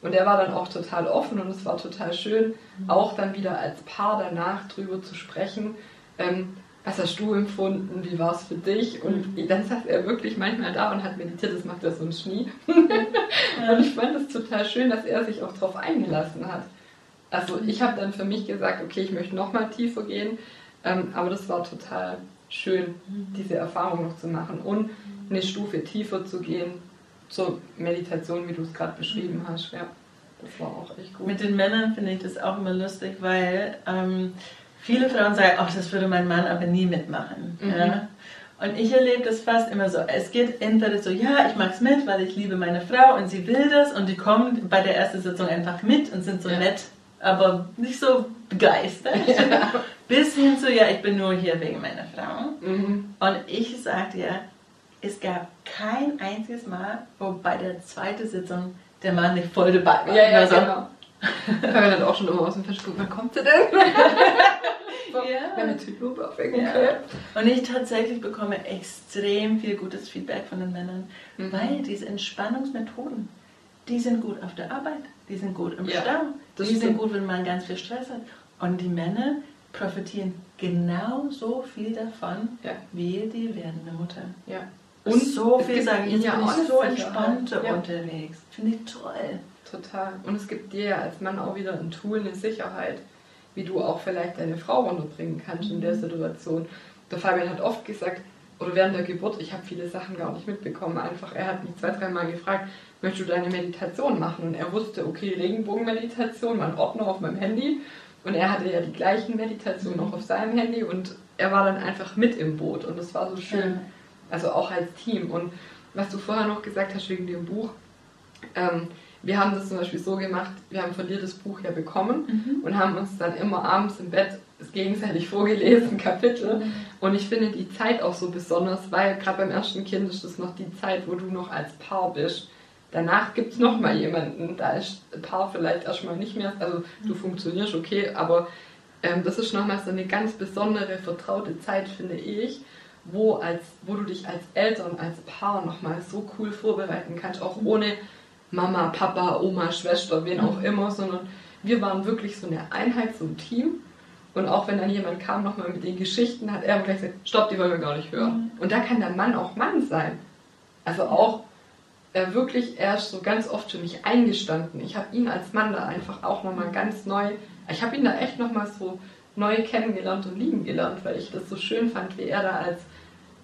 und er war dann auch total offen und es war total schön, auch dann wieder als Paar danach drüber zu sprechen. Ähm, was hast du empfunden? Wie war es für dich? Und dann saß er wirklich manchmal da und hat meditiert, das macht er sonst nie. und ich fand es total schön, dass er sich auch darauf eingelassen hat. Also ich habe dann für mich gesagt, okay, ich möchte noch mal tiefer gehen, ähm, aber das war total schön, diese Erfahrung noch zu machen und eine Stufe tiefer zu gehen zur Meditation, wie du es gerade beschrieben hast. Ja, das war auch echt gut. Mit den Männern finde ich das auch immer lustig, weil ähm, viele Frauen sagen, ach, das würde mein Mann aber nie mitmachen. Mhm. Ja? Und ich erlebe das fast immer so. Es geht entweder so, ja, ich mag's mit, weil ich liebe meine Frau und sie will das und die kommen bei der ersten Sitzung einfach mit und sind so Ja. nett, aber nicht so begeistert. Bis hin zu, ja, ich bin nur hier wegen meiner Frau. Mhm. Und ich sag dir, es gab kein einziges Mal, wo bei der zweiten Sitzung der Mann nicht voll dabei war. Ja, ja, Also, genau. Fabian hat auch schon immer aus dem Fenster geguckt, wann kommt sie denn? Ja. ja, mit Hypnobirthing, Ja. okay. Und ich tatsächlich bekomme extrem viel gutes Feedback von den Männern, Mhm. weil diese Entspannungsmethoden, die sind gut auf der Arbeit, die sind gut im Ja, Stau, die sind stimmt. gut, wenn man ganz viel Stress hat. Und die Männer profitieren genauso viel davon, Ja. wie die werdende Mutter. Ja. Und so viel sagen, ja bin ich eine so entspannt Ja. unterwegs. Finde ich toll. Total. Und es gibt dir ja als Mann auch wieder ein Tool, eine Sicherheit, wie du auch vielleicht deine Frau runterbringen kannst in der Situation. Der Fabian hat oft gesagt, oder während der Geburt, ich habe viele Sachen gar nicht mitbekommen. Einfach, er hat mich zwei, dreimal gefragt, möchtest du deine Meditation machen? Und er wusste, okay, Regenbogenmeditation, mein Ordner auf meinem Handy. Und er hatte ja die gleichen Meditationen auch auf seinem Handy und er war dann einfach mit im Boot und das war so schön. Ja. Also auch als Team. Und was du vorher noch gesagt hast wegen dem Buch, ähm, wir haben das zum Beispiel so gemacht, wir haben von dir das Buch ja bekommen und haben uns dann immer abends im Bett es gegenseitig vorgelesen, Kapitel. Und ich finde die Zeit auch so besonders, weil gerade beim ersten Kind ist das noch die Zeit, wo du noch als Paar bist. Danach gibt es nochmal jemanden, da ist Paar vielleicht erstmal nicht mehr, also du funktionierst okay, aber ähm, das ist nochmal so eine ganz besondere, vertraute Zeit, finde ich, wo, als, wo du dich als Eltern, als Paar nochmal so cool vorbereiten kannst, auch ohne Mama, Papa, Oma, Schwester, wen auch immer, sondern wir waren wirklich so eine Einheit, so ein Team. Und auch wenn dann jemand kam, nochmal mit den Geschichten, hat er gleich gesagt, stopp, die wollen wir gar nicht hören. Und da kann der Mann auch Mann sein. Also auch äh, wirklich, er ist so ganz oft für mich eingestanden. Ich habe ihn als Mann da einfach auch nochmal ganz neu, ich habe ihn da echt nochmal so neu kennengelernt und lieben gelernt, weil ich das so schön fand, wie er da als,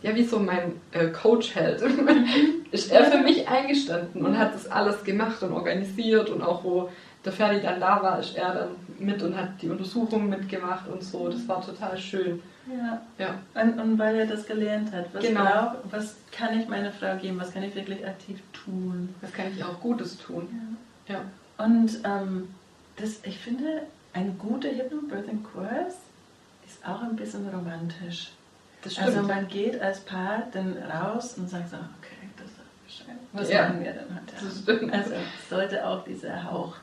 ja, wie so mein äh, Coach hält. ist er für mich eingestanden und hat das alles gemacht und organisiert und auch wo der Ferdi dann da war, ist er dann mit und hat die Untersuchung mitgemacht und so. Das war total schön. Ja. ja. Und, und weil er das gelernt hat. Was, genau. brauch, was kann ich meiner Frau geben? Was kann ich wirklich aktiv tun? Was kann ich auch Gutes tun? Ja. ja. Und ähm, das, ich finde, ein guter Hypnobirthing-Kurs ist auch ein bisschen romantisch. Also man geht als Paar dann raus und sagt so, okay, das ist schön. Was ja. machen wir dann heute? Das stimmt. Also es sollte auch dieser Hauch.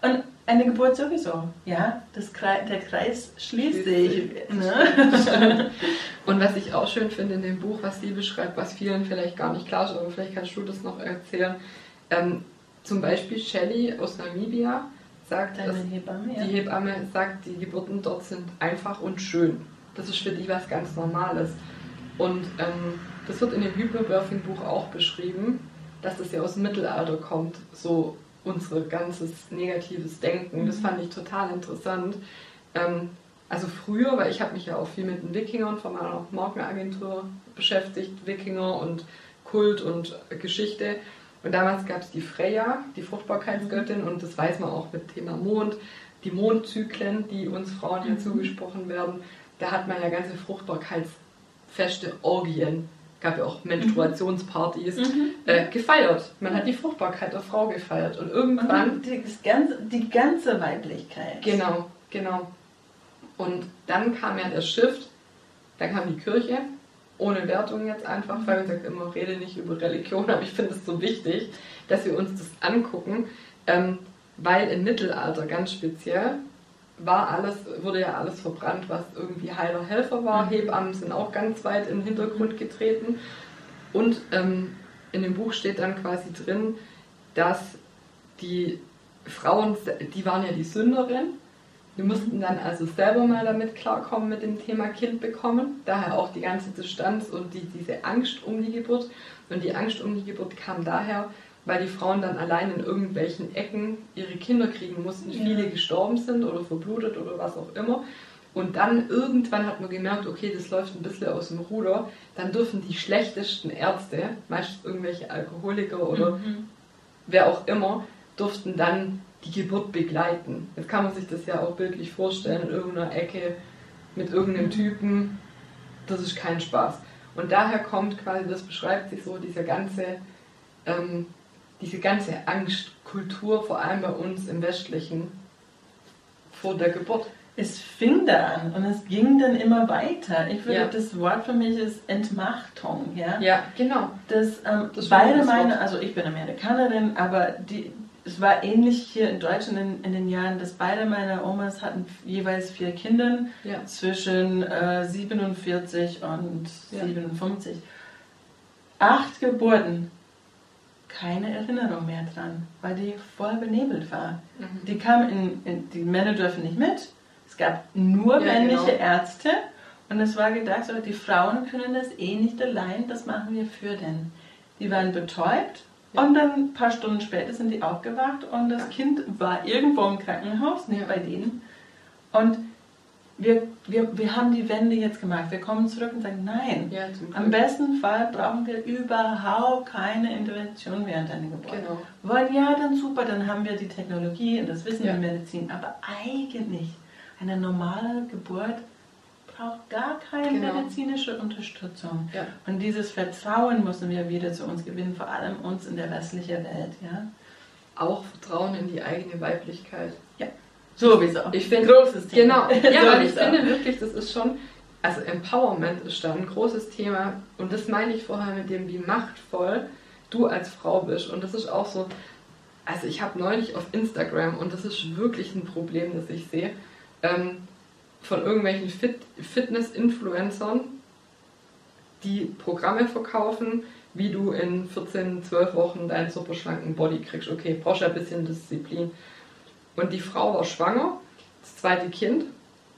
Und eine Geburt sowieso, ja. Das Kreis, der Kreis schließt sich. Ne? Und was ich auch schön finde in dem Buch, was sie beschreibt, was vielen vielleicht gar nicht klar ist, aber vielleicht kannst du das noch erzählen. Ähm, zum Beispiel Shelley aus Namibia sagt, dass Hebamme, ja. die Hebamme sagt, die Geburten dort sind einfach und schön. Das ist für die was ganz Normales. Und ähm, das wird in dem Hypnobirthing-Buch auch beschrieben, dass das ja aus dem Mittelalter kommt, so unser ganzes negatives Denken. Das mhm. fand ich total interessant. Ähm, also früher, weil ich habe mich ja auch viel mit den Wikingern von meiner Markenagentur beschäftigt, Wikinger und Kult und Geschichte. Und damals gab es die Freya, die Fruchtbarkeitsgöttin, und das weiß man auch mit Thema Mond, die Mondzyklen, die uns Frauen hier mhm. zugesprochen werden. Da hat man ja ganze Fruchtbarkeitsfeste, Orgien, gab ja auch Menstruationspartys, mhm. äh, gefeiert. Man hat die Fruchtbarkeit der Frau gefeiert. Und irgendwann. Und die, ganze, die ganze Weiblichkeit. Genau, genau. Und dann kam ja der Shift, dann kam die Kirche ohne Wertung jetzt einfach, weil man sagt immer, rede nicht über Religion, aber ich finde es so wichtig, dass wir uns das angucken, ähm, weil im Mittelalter ganz speziell war alles, wurde ja alles verbrannt, was irgendwie heiler Helfer war. Mhm. Hebammen sind auch ganz weit in den Hintergrund getreten. Und ähm, in dem Buch steht dann quasi drin, dass die Frauen, die waren ja die Sünderin wir mussten dann also selber mal damit klarkommen mit dem Thema Kind bekommen. Daher auch die ganze Distanz und die, diese Angst um die Geburt. Und die Angst um die Geburt kam daher, weil die Frauen dann allein in irgendwelchen Ecken ihre Kinder kriegen mussten. Viele gestorben sind oder verblutet oder was auch immer. Und dann irgendwann hat man gemerkt, okay, das läuft ein bisschen aus dem Ruder. Dann dürfen die schlechtesten Ärzte, meistens irgendwelche Alkoholiker oder mhm. wer auch immer, durften dann die Geburt begleiten. Jetzt kann man sich das ja auch bildlich vorstellen, in irgendeiner Ecke mit irgendeinem Typen. Das ist kein Spaß. Und daher kommt quasi, das beschreibt sich so, diese ganze, ähm, diese ganze Angstkultur, vor allem bei uns im Westlichen, vor der Geburt. Es fing da an und es ging dann immer weiter. Ich würde, ja. das Wort für mich ist Entmachtung, ja? Ja, genau. Das, ähm, das beide meine, also ich bin Amerikanerin, aber die, es war ähnlich hier in Deutschland in, in, den Jahren, dass beide meiner Omas hatten jeweils vier Kinder ja. zwischen äh, 47 und ja. 57. Acht Geburten, keine Erinnerung mehr dran, weil die voll benebelt war. Mhm. Die kamen in, in, die Männer dürfen nicht mit. Es gab nur ja, männliche genau. Ärzte und es war gedacht, so, die Frauen können das eh nicht allein, das machen wir für den. Die waren betäubt und dann ein paar Stunden später sind die aufgewacht und das Kind war irgendwo im Krankenhaus, nicht bei denen. Und wir, wir, wir haben die Wende jetzt gemacht. Wir kommen zurück und sagen, nein, ja, am besten Fall brauchen wir überhaupt keine Intervention während einer Geburt. Genau. Weil ja, dann super, dann haben wir die Technologie und das Wissen ja. in der Medizin. Aber eigentlich eine normale Geburt braucht gar keine genau. medizinische Unterstützung. Ja. Und dieses Vertrauen müssen wir wieder zu uns gewinnen, vor allem uns in der westlichen Welt. Ja? Auch Vertrauen in die eigene Weiblichkeit. Sowieso. Ich finde, großes Thema. Genau, ja, weil ich finde wirklich, das ist schon, also Empowerment ist da ein großes Thema und das meine ich vorher mit dem, wie machtvoll du als Frau bist. Und das ist auch so, also ich habe neulich auf Instagram und das ist wirklich ein Problem, das ich sehe. Ähm, von irgendwelchen Fit Fitness-Influencern, die Programme verkaufen, wie du in 14, 12 Wochen deinen super schlanken Body kriegst. Okay, brauchst ja ein bisschen Disziplin. Und die Frau war schwanger, das zweite Kind.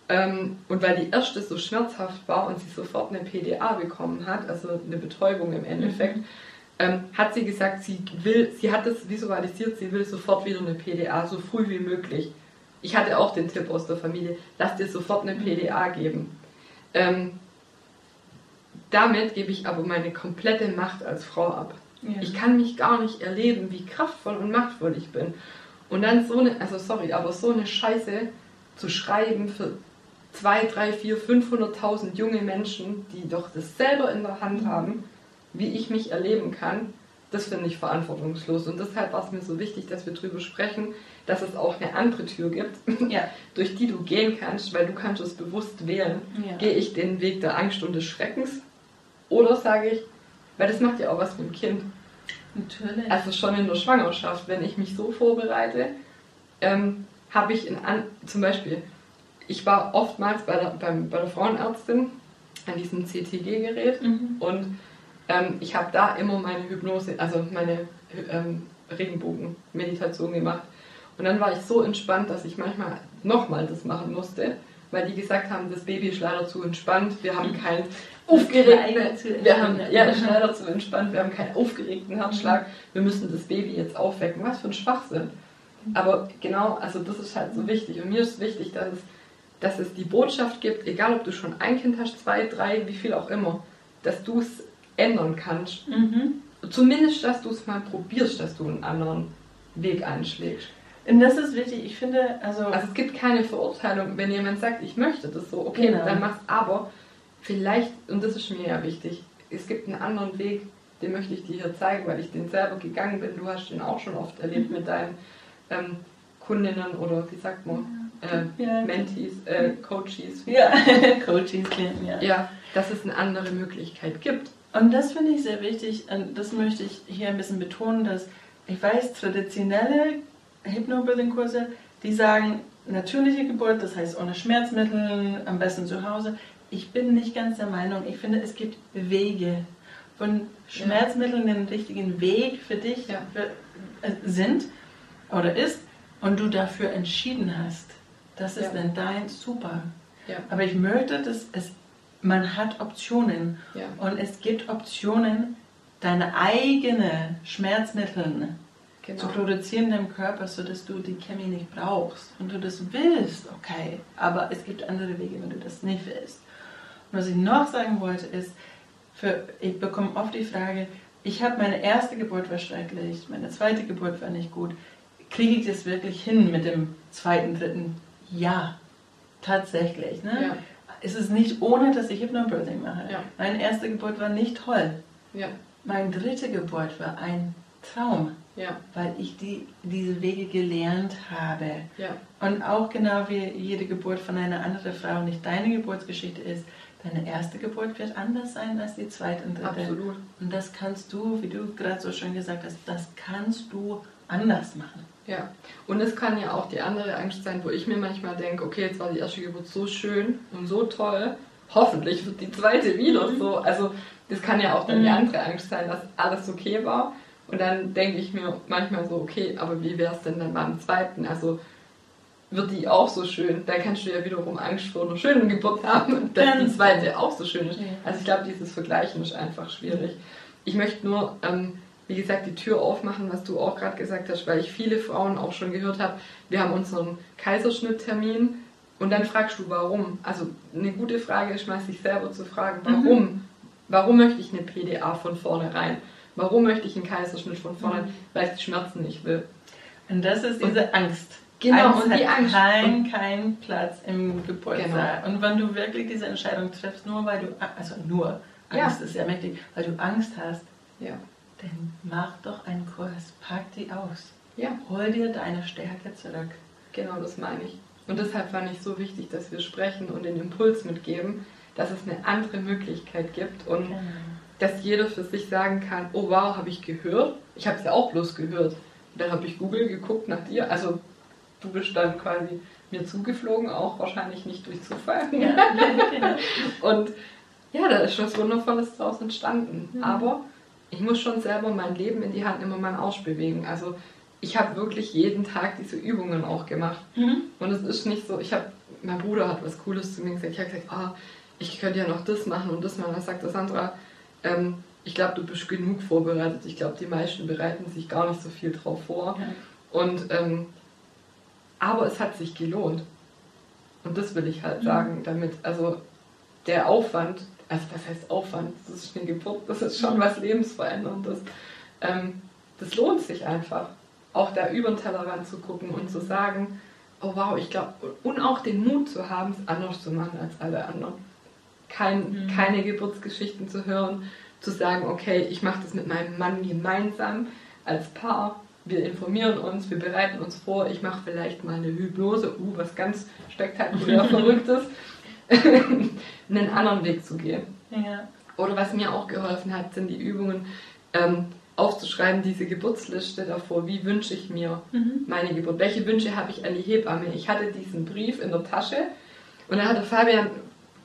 Ähm, und weil die erste so schmerzhaft war und sie sofort eine PDA bekommen hat, also eine Betäubung im Endeffekt, mhm. ähm, hat sie gesagt, sie will, sie hat das visualisiert, sie will sofort wieder eine PDA, so früh wie möglich. Ich hatte auch den Tipp aus der Familie, lass dir sofort eine PDA geben. Ähm, damit gebe ich aber meine komplette Macht als Frau ab. Ja. Ich kann mich gar nicht erleben, wie kraftvoll und machtvoll ich bin. Und dann so eine, also sorry, aber so eine Scheiße zu schreiben für zwei, drei, vier, 500.000 junge Menschen, die doch das selber in der Hand haben, wie ich mich erleben kann, das finde ich verantwortungslos. Und deshalb war es mir so wichtig, dass wir darüber sprechen, dass es auch eine andere Tür gibt, Ja. durch die du gehen kannst, weil du kannst es bewusst wählen. Ja. Gehe ich den Weg der Angst und des Schreckens oder sage ich, weil das macht ja auch was mit dem Kind. Natürlich. Also schon in der Schwangerschaft, wenn ich mich so vorbereite, ähm, habe ich in an, zum Beispiel, ich war oftmals bei der, beim, bei der Frauenärztin an diesem CTG-Gerät Mhm. und ähm, ich habe da immer meine Hypnose, also meine ähm, Regenbogen-Meditation gemacht. Und dann war ich so entspannt, dass ich manchmal nochmal das machen musste, weil die gesagt haben, das Baby ist leider zu entspannt, wir haben keinen aufgeregten, wir haben, ja, ist leider zu entspannt, wir haben keinen aufgeregten Herzschlag, wir müssen das Baby jetzt aufwecken. Was für ein Schwachsinn. Aber genau, also das ist halt so wichtig. Und mir ist wichtig, dass es, dass es die Botschaft gibt, egal ob du schon ein Kind hast, zwei, drei, wie viel auch immer, dass du es ändern kannst. Mhm. Zumindest, dass du es mal probierst, dass du einen anderen Weg einschlägst. Und das ist wichtig. Ich finde, also, Also es gibt keine Verurteilung, wenn jemand sagt, ich möchte das so, okay, Genau. dann mach's aber. Vielleicht, und das ist mir ja wichtig, es gibt einen anderen Weg, den möchte ich dir hier zeigen, weil ich den selber gegangen bin. Du hast den auch schon oft erlebt mit deinen ähm, Kundinnen oder wie sagt man, äh, Ja. Mentees, äh, Coaches. ja, Coaches, Klienten, ja. Ja, dass es eine andere Möglichkeit gibt. Und das finde ich sehr wichtig und das möchte ich hier ein bisschen betonen, dass ich weiß, traditionelle Hypnobirthing-Kurse, die sagen, natürliche Geburt, das heißt ohne Schmerzmittel, am besten zu Hause. Ich bin nicht ganz der Meinung, ich finde, es gibt Wege. Wenn Schmerzmittel den richtigen Weg für dich Ja. für, äh, sind oder ist und du dafür entschieden hast, das ist Ja. dann dein super. Aber ich möchte, dass es, man hat Optionen. Und es gibt Optionen, deine eigenen Schmerzmittel Genau. zu produzieren im Körper, sodass du die Chemie nicht brauchst. Und du das willst, okay. Aber es gibt andere Wege, wenn du das nicht willst. Und was ich noch sagen wollte, ist, für, ich bekomme oft die Frage, ich habe meine erste Geburt war schrecklich, meine zweite Geburt war nicht gut. Kriege ich das wirklich hin mit dem zweiten, dritten? Ja, tatsächlich. Ne? Ja. Es ist nicht ohne, dass ich Hypnobirthing mache. Ja. Meine erste Geburt war nicht toll. Ja, Meine dritte Geburt war ein Traum, ja, weil ich die, diese Wege gelernt habe. ja, Und auch genau wie jede Geburt von einer anderen Frau nicht deine Geburtsgeschichte ist, deine erste Geburt wird anders sein als die zweite und dritte. absolut. Und das kannst du, wie du gerade so schön gesagt hast, das kannst du anders machen. Ja, und es kann ja auch die andere Angst sein, wo ich mir manchmal denke, okay, jetzt war die erste Geburt so schön und so toll, hoffentlich wird die zweite wieder so. Also das kann ja auch dann die Mhm. andere Angst sein, dass alles okay war. Und dann denke ich mir manchmal so, okay, aber wie wäre es denn dann beim zweiten? Also wird die auch so schön? Dann kannst du ja wiederum Angst vor einer schönen Geburt haben, dass die zweite auch so schön ist. Also ich glaube, dieses Vergleichen ist einfach schwierig. Ich möchte nur, ähm, wie gesagt, die Tür aufmachen, was du auch gerade gesagt hast, weil ich viele Frauen auch schon gehört habe, wir haben unseren Kaiserschnitttermin und dann fragst du, warum. Also eine gute Frage ist mal, sich selber zu fragen, warum? Warum möchte ich eine PDA von vornherein? Warum möchte ich einen Kaiserschnitt von vornherein? Weil ich die Schmerzen nicht will. Und das ist diese Angst. Genau, Angst und die hat Angst. Kein, kein Platz im Geburtssaal. Genau. Und wenn du wirklich diese Entscheidung triffst, nur weil du, also nur, Ja. Angst ist ja mächtig, weil du Angst hast, Ja. dann mach doch einen Kurs, pack die aus. Ja, Hol dir deine Stärke zurück. genau das meine ich. Und deshalb fand ich so wichtig, dass wir sprechen und den Impuls mitgeben, dass es eine andere Möglichkeit gibt und dass jeder für sich sagen kann, oh wow, habe ich gehört. Ich habe es ja auch bloß gehört. Und dann habe ich Google geguckt nach dir. Also du bist dann quasi mir zugeflogen, auch wahrscheinlich nicht durch Zufall. Ja, genau. Und ja, da ist was Wundervolles draus entstanden. Mhm. Aber ich muss schon selber mein Leben in die Hand nehmen und meinen Arsch bewegen. Also ich habe wirklich jeden Tag diese Übungen auch gemacht. Mhm. Und es ist nicht so, ich habe, mein Bruder hat was Cooles zu mir gesagt. Ich habe gesagt, ah, ich könnte ja noch das machen und das machen. Da sagt der Sandra, ähm, ich glaube, du bist genug vorbereitet. Ich glaube, die meisten bereiten sich gar nicht so viel drauf vor. Ja. Und ähm, aber es hat sich gelohnt. Und das will ich halt Mhm. sagen damit. Also der Aufwand, also was heißt Aufwand? Das ist eine Geburt, das ist schon was Lebensveränderndes. Ähm, das lohnt sich einfach. Auch da über den Tellerrand zu gucken und zu sagen, oh wow, ich glaube, und auch den Mut zu haben, es anders zu machen als alle anderen. Kein, mhm. Keine Geburtsgeschichten zu hören, zu sagen, okay, ich mache das mit meinem Mann gemeinsam als Paar. Wir informieren uns, wir bereiten uns vor, ich mache vielleicht mal eine Hypnose, uh, was ganz spektakulär Verrücktes, einen anderen Weg zu gehen. Ja. Oder was mir auch geholfen hat, sind die Übungen, ähm, aufzuschreiben, diese Geburtsliste davor, wie wünsche ich mir mhm. meine Geburt, welche Wünsche habe ich an die Hebamme. Ich hatte diesen Brief in der Tasche und dann hatte Fabian,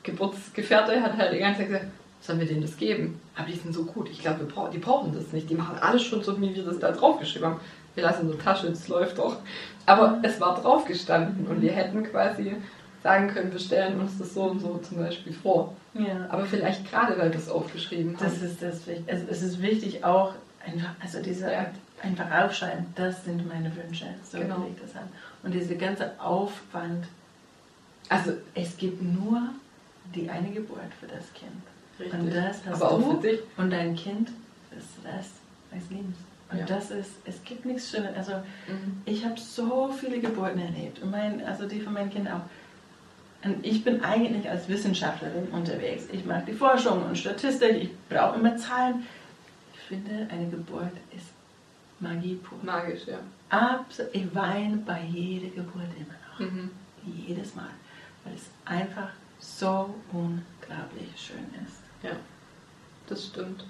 Geburtsgefährte, hat halt die ganze Zeit gesagt, sollen wir denen das geben? Aber die sind so gut, ich glaube, die brauchen das nicht. Die machen alles schon so, wie wir das da draufgeschrieben haben. Wir lassen so Tasche, es läuft doch. Aber es war drauf gestanden und wir hätten quasi sagen können, wir stellen uns das so und so zum Beispiel vor. Ja. Aber vielleicht gerade, weil wir es aufgeschrieben haben. Das ist das wichtig. Also es ist wichtig auch, einfach, also diese ja. einfach aufschreiben, das sind meine Wünsche. So genau. will ich das an. Und diese ganze Aufwand, also es gibt nur die eine Geburt für das Kind. Richtig. Und das hast Aber du und dein Kind ist das deines Lebens. Und ja. das ist, es gibt nichts Schönes. Also mhm. ich habe so viele Geburten erlebt. Und mein, also die von meinen Kindern auch. Und ich bin eigentlich als Wissenschaftlerin unterwegs. Ich mag die Forschung und Statistik. Ich brauche immer Zahlen finde, eine Geburt ist Magie pur. Magisch, ja. Absolut. Ich weine bei jeder Geburt immer noch. Mhm. Jedes Mal. Weil es einfach so unglaublich schön ist. Ja, das stimmt.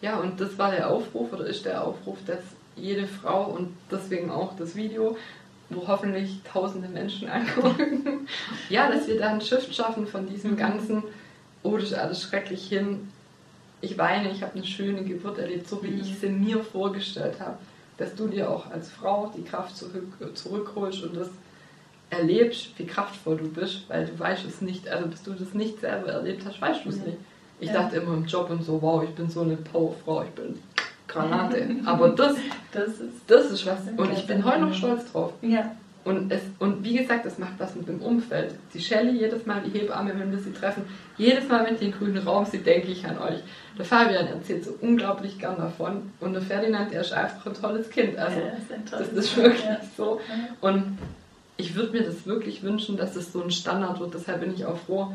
Ja, und das war der Aufruf oder ist der Aufruf, dass jede Frau und deswegen auch das Video, wo hoffentlich tausende Menschen angucken, ja, dass wir da ein Shift schaffen von diesem mhm. ganzen, oh, das ist alles schrecklich hin, ich weine, ich habe eine schöne Geburt erlebt, so wie mhm. ich sie mir vorgestellt habe. Dass du dir auch als Frau die Kraft zurück, zurückholst und das erlebst, wie kraftvoll du bist, weil du weißt es nicht, also bis du das nicht selber erlebt hast, weißt du es mhm. nicht. Ich ja. dachte immer im Job und so, wow, ich bin so eine Powerfrau, ich bin Granate. Aber das, das, ist, das ist was. Und ich bin heute noch stolz drauf. Ja. Und, es, und wie gesagt, es macht was mit dem Umfeld. Die Shelly, jedes Mal die Hebamme, wenn wir sie treffen, jedes Mal, wenn ich den grünen Raum sehe, denke ich an euch. Der Fabian erzählt so unglaublich gern davon. Und der Ferdinand, der ist einfach ein tolles Kind. Also, ja, das, ist das ist wirklich ja. so. Und ich würde mir das wirklich wünschen, dass es so ein Standard wird. Deshalb bin ich auch froh,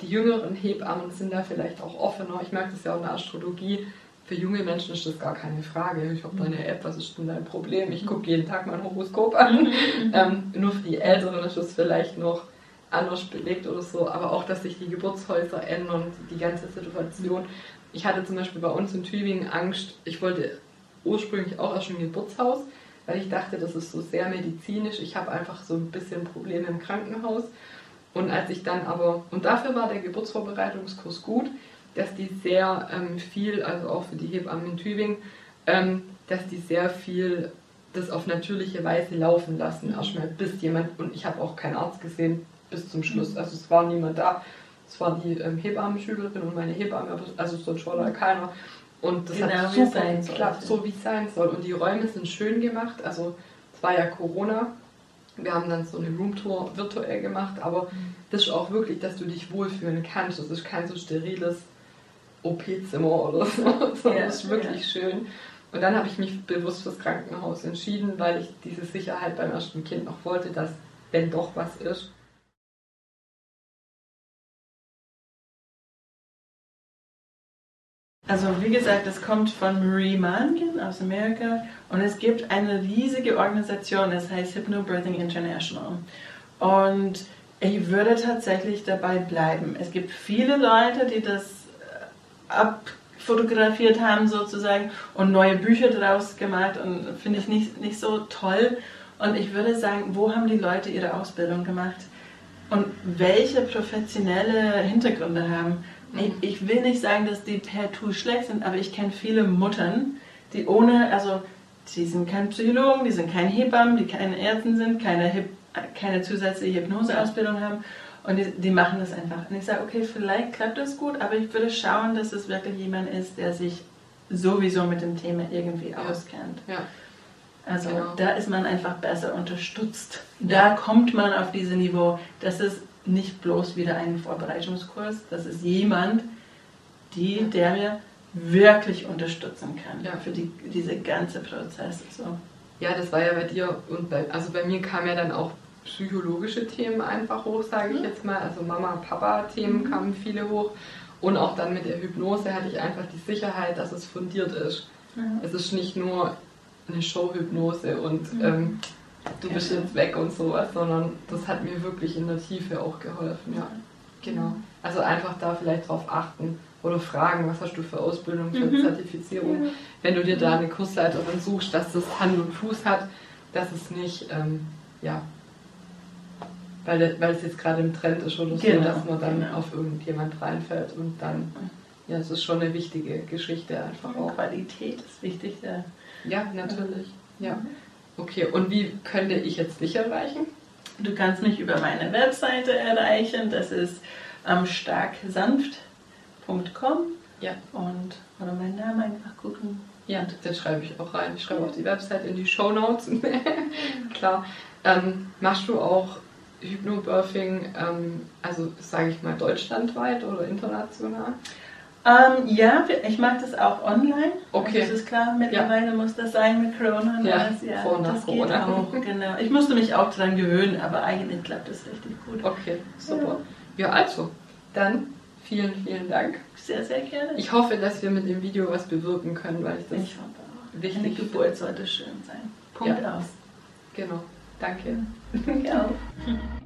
die jüngeren Hebammen sind da vielleicht auch offener. Ich merke das ja auch in der Astrologie für junge Menschen ist das gar keine Frage. Ich habe deine App, was ist denn dein Problem? Ich gucke jeden Tag mein Horoskop an. ähm, nur für die Älteren ist es vielleicht noch anders belegt oder so, aber auch, dass sich die Geburtshäuser ändern, die ganze Situation. Ich hatte zum Beispiel bei uns in Tübingen Angst, ich wollte ursprünglich auch erst ein Geburtshaus, weil ich dachte, das ist so sehr medizinisch. Ich habe einfach so ein bisschen Probleme im Krankenhaus. Und als ich dann aber, und dafür war der Geburtsvorbereitungskurs gut, dass die sehr ähm, viel, also auch für die Hebammen in Tübingen, ähm, dass die sehr viel das auf natürliche Weise laufen lassen, erstmal bis jemand, und ich habe auch keinen Arzt gesehen bis zum Schluss, also es war niemand da, es war die ähm, Hebammenschülerin und meine Hebamme, also sonst war da keiner. Und das genau, hat super geklappt, so wie es sein soll. Und die Räume sind schön gemacht, also es war ja Corona, wir haben dann so eine Roomtour virtuell gemacht, aber mhm. das ist auch wirklich, dass du dich wohlfühlen kannst. Das ist kein so steriles OP-Zimmer oder so, sondern ja, ist wirklich ja. schön. Und dann habe ich mich bewusst fürs Krankenhaus entschieden, weil ich diese Sicherheit beim ersten Kind noch wollte, dass wenn doch was ist. Also wie gesagt, es kommt von Marie Mankin aus Amerika und es gibt eine riesige Organisation, das heißt Hypnobirthing International. Und ich würde tatsächlich dabei bleiben. Es gibt viele Leute, die das abfotografiert haben sozusagen und neue Bücher daraus gemacht und finde ich nicht, nicht so toll. Und ich würde sagen, wo haben die Leute ihre Ausbildung gemacht und welche professionelle Hintergründe haben. Ich, ich will nicht sagen, dass die per Tool schlecht sind, aber ich kenne viele Muttern, die ohne, also die sind kein Psychologen, die sind kein Hebammen, die keine Ärzte sind, keine, keine zusätzliche Hypnoseausbildung haben und die, die, machen das einfach. Und ich sage, okay, vielleicht klappt das gut, aber ich würde schauen, dass es wirklich jemand ist, der sich sowieso mit dem Thema irgendwie ja. auskennt. Ja. Also genau. da ist man einfach besser unterstützt. Da kommt man auf dieses Niveau. Das ist nicht bloß wieder ein Vorbereitungskurs, das ist jemand, die, der mir wirklich unterstützen kann ja. für die, diese ganze Prozess. So. Ja, das war ja bei dir und bei, also bei mir kamen ja dann auch psychologische Themen einfach hoch, sage ich jetzt mal. Also Mama, Papa-Themen mhm. kamen viele hoch. Und auch dann mit der Hypnose hatte ich einfach die Sicherheit, dass es fundiert ist. Mhm. Es ist nicht nur eine Showhypnose und mhm. ähm, du bist jetzt weg und sowas, sondern das hat mir wirklich in der Tiefe auch geholfen, ja. Genau. Also einfach da vielleicht drauf achten oder fragen, was hast du für Ausbildung, für mhm. Zertifizierung. Mhm. Wenn du dir da eine Kursleiterin suchst, dass das Hand und Fuß hat, dass es nicht, ähm, ja, weil, weil es jetzt gerade im Trend ist oder so, genau. dass man dann genau. auf irgendjemand reinfällt und dann, ja, es ist schon eine wichtige Geschichte einfach auch. Qualität ist wichtig, ja. Ja, natürlich, ja. Okay, und wie könnte ich jetzt dich erreichen? Du kannst mich über meine Webseite erreichen, das ist ähm, starksanft.com ja. und oder meinen Namen einfach gucken. Ja, das schreibe ich auch rein. Ich schreibe auch die Webseite in die Show Notes. Klar. Ähm, machst du auch Hypnobirthing, ähm, also sage ich mal deutschlandweit oder international? Ähm, ja, ich mache das auch online. Okay. Das ist klar, mittlerweile ja. muss das sein mit Corona. Ja, ja vor das Corona. geht auch. Genau. Ich musste mich auch daran gewöhnen, aber eigentlich klappt das richtig gut. Okay, super. Ja, ja also, dann vielen, vielen Dank. Sehr, sehr gerne. Ich hoffe, dass wir mit dem Video was bewirken können, weil ich das ich hoffe auch. wichtig Eine Geburt sollte schön sein. Punkt ja. aus. Genau. Danke. Danke auch.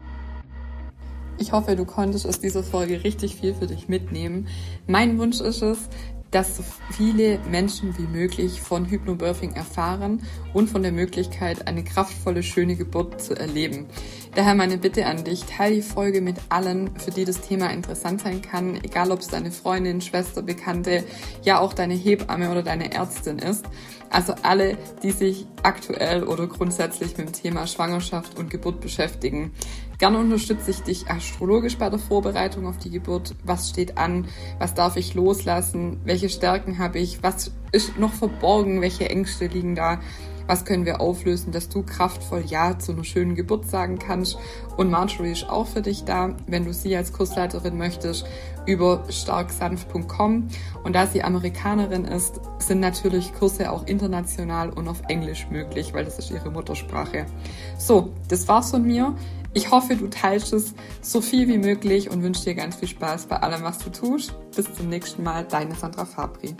Ich hoffe, du konntest aus dieser Folge richtig viel für dich mitnehmen. Mein Wunsch ist es, dass so viele Menschen wie möglich von Hypnobirthing erfahren und von der Möglichkeit, eine kraftvolle, schöne Geburt zu erleben. Daher meine Bitte an dich, teile die Folge mit allen, für die das Thema interessant sein kann, egal ob es deine Freundin, Schwester, Bekannte, ja auch deine Hebamme oder deine Ärztin ist. Also alle, die sich aktuell oder grundsätzlich mit dem Thema Schwangerschaft und Geburt beschäftigen. Gerne unterstütze ich dich astrologisch bei der Vorbereitung auf die Geburt. Was steht an? Was darf ich loslassen? Welche Stärken habe ich? Was ist noch verborgen? Welche Ängste liegen da? Was können wir auflösen, dass du kraftvoll Ja zu einer schönen Geburt sagen kannst? Und Marjorie ist auch für dich da, wenn du sie als Kursleiterin möchtest, über starksanft.com. Und da sie Amerikanerin ist, sind natürlich Kurse auch international und auf Englisch möglich, weil das ist ihre Muttersprache. So, das war's von mir. Ich hoffe, du teilst es so viel wie möglich und wünsche dir ganz viel Spaß bei allem, was du tust. Bis zum nächsten Mal, deine Sandra Fabri.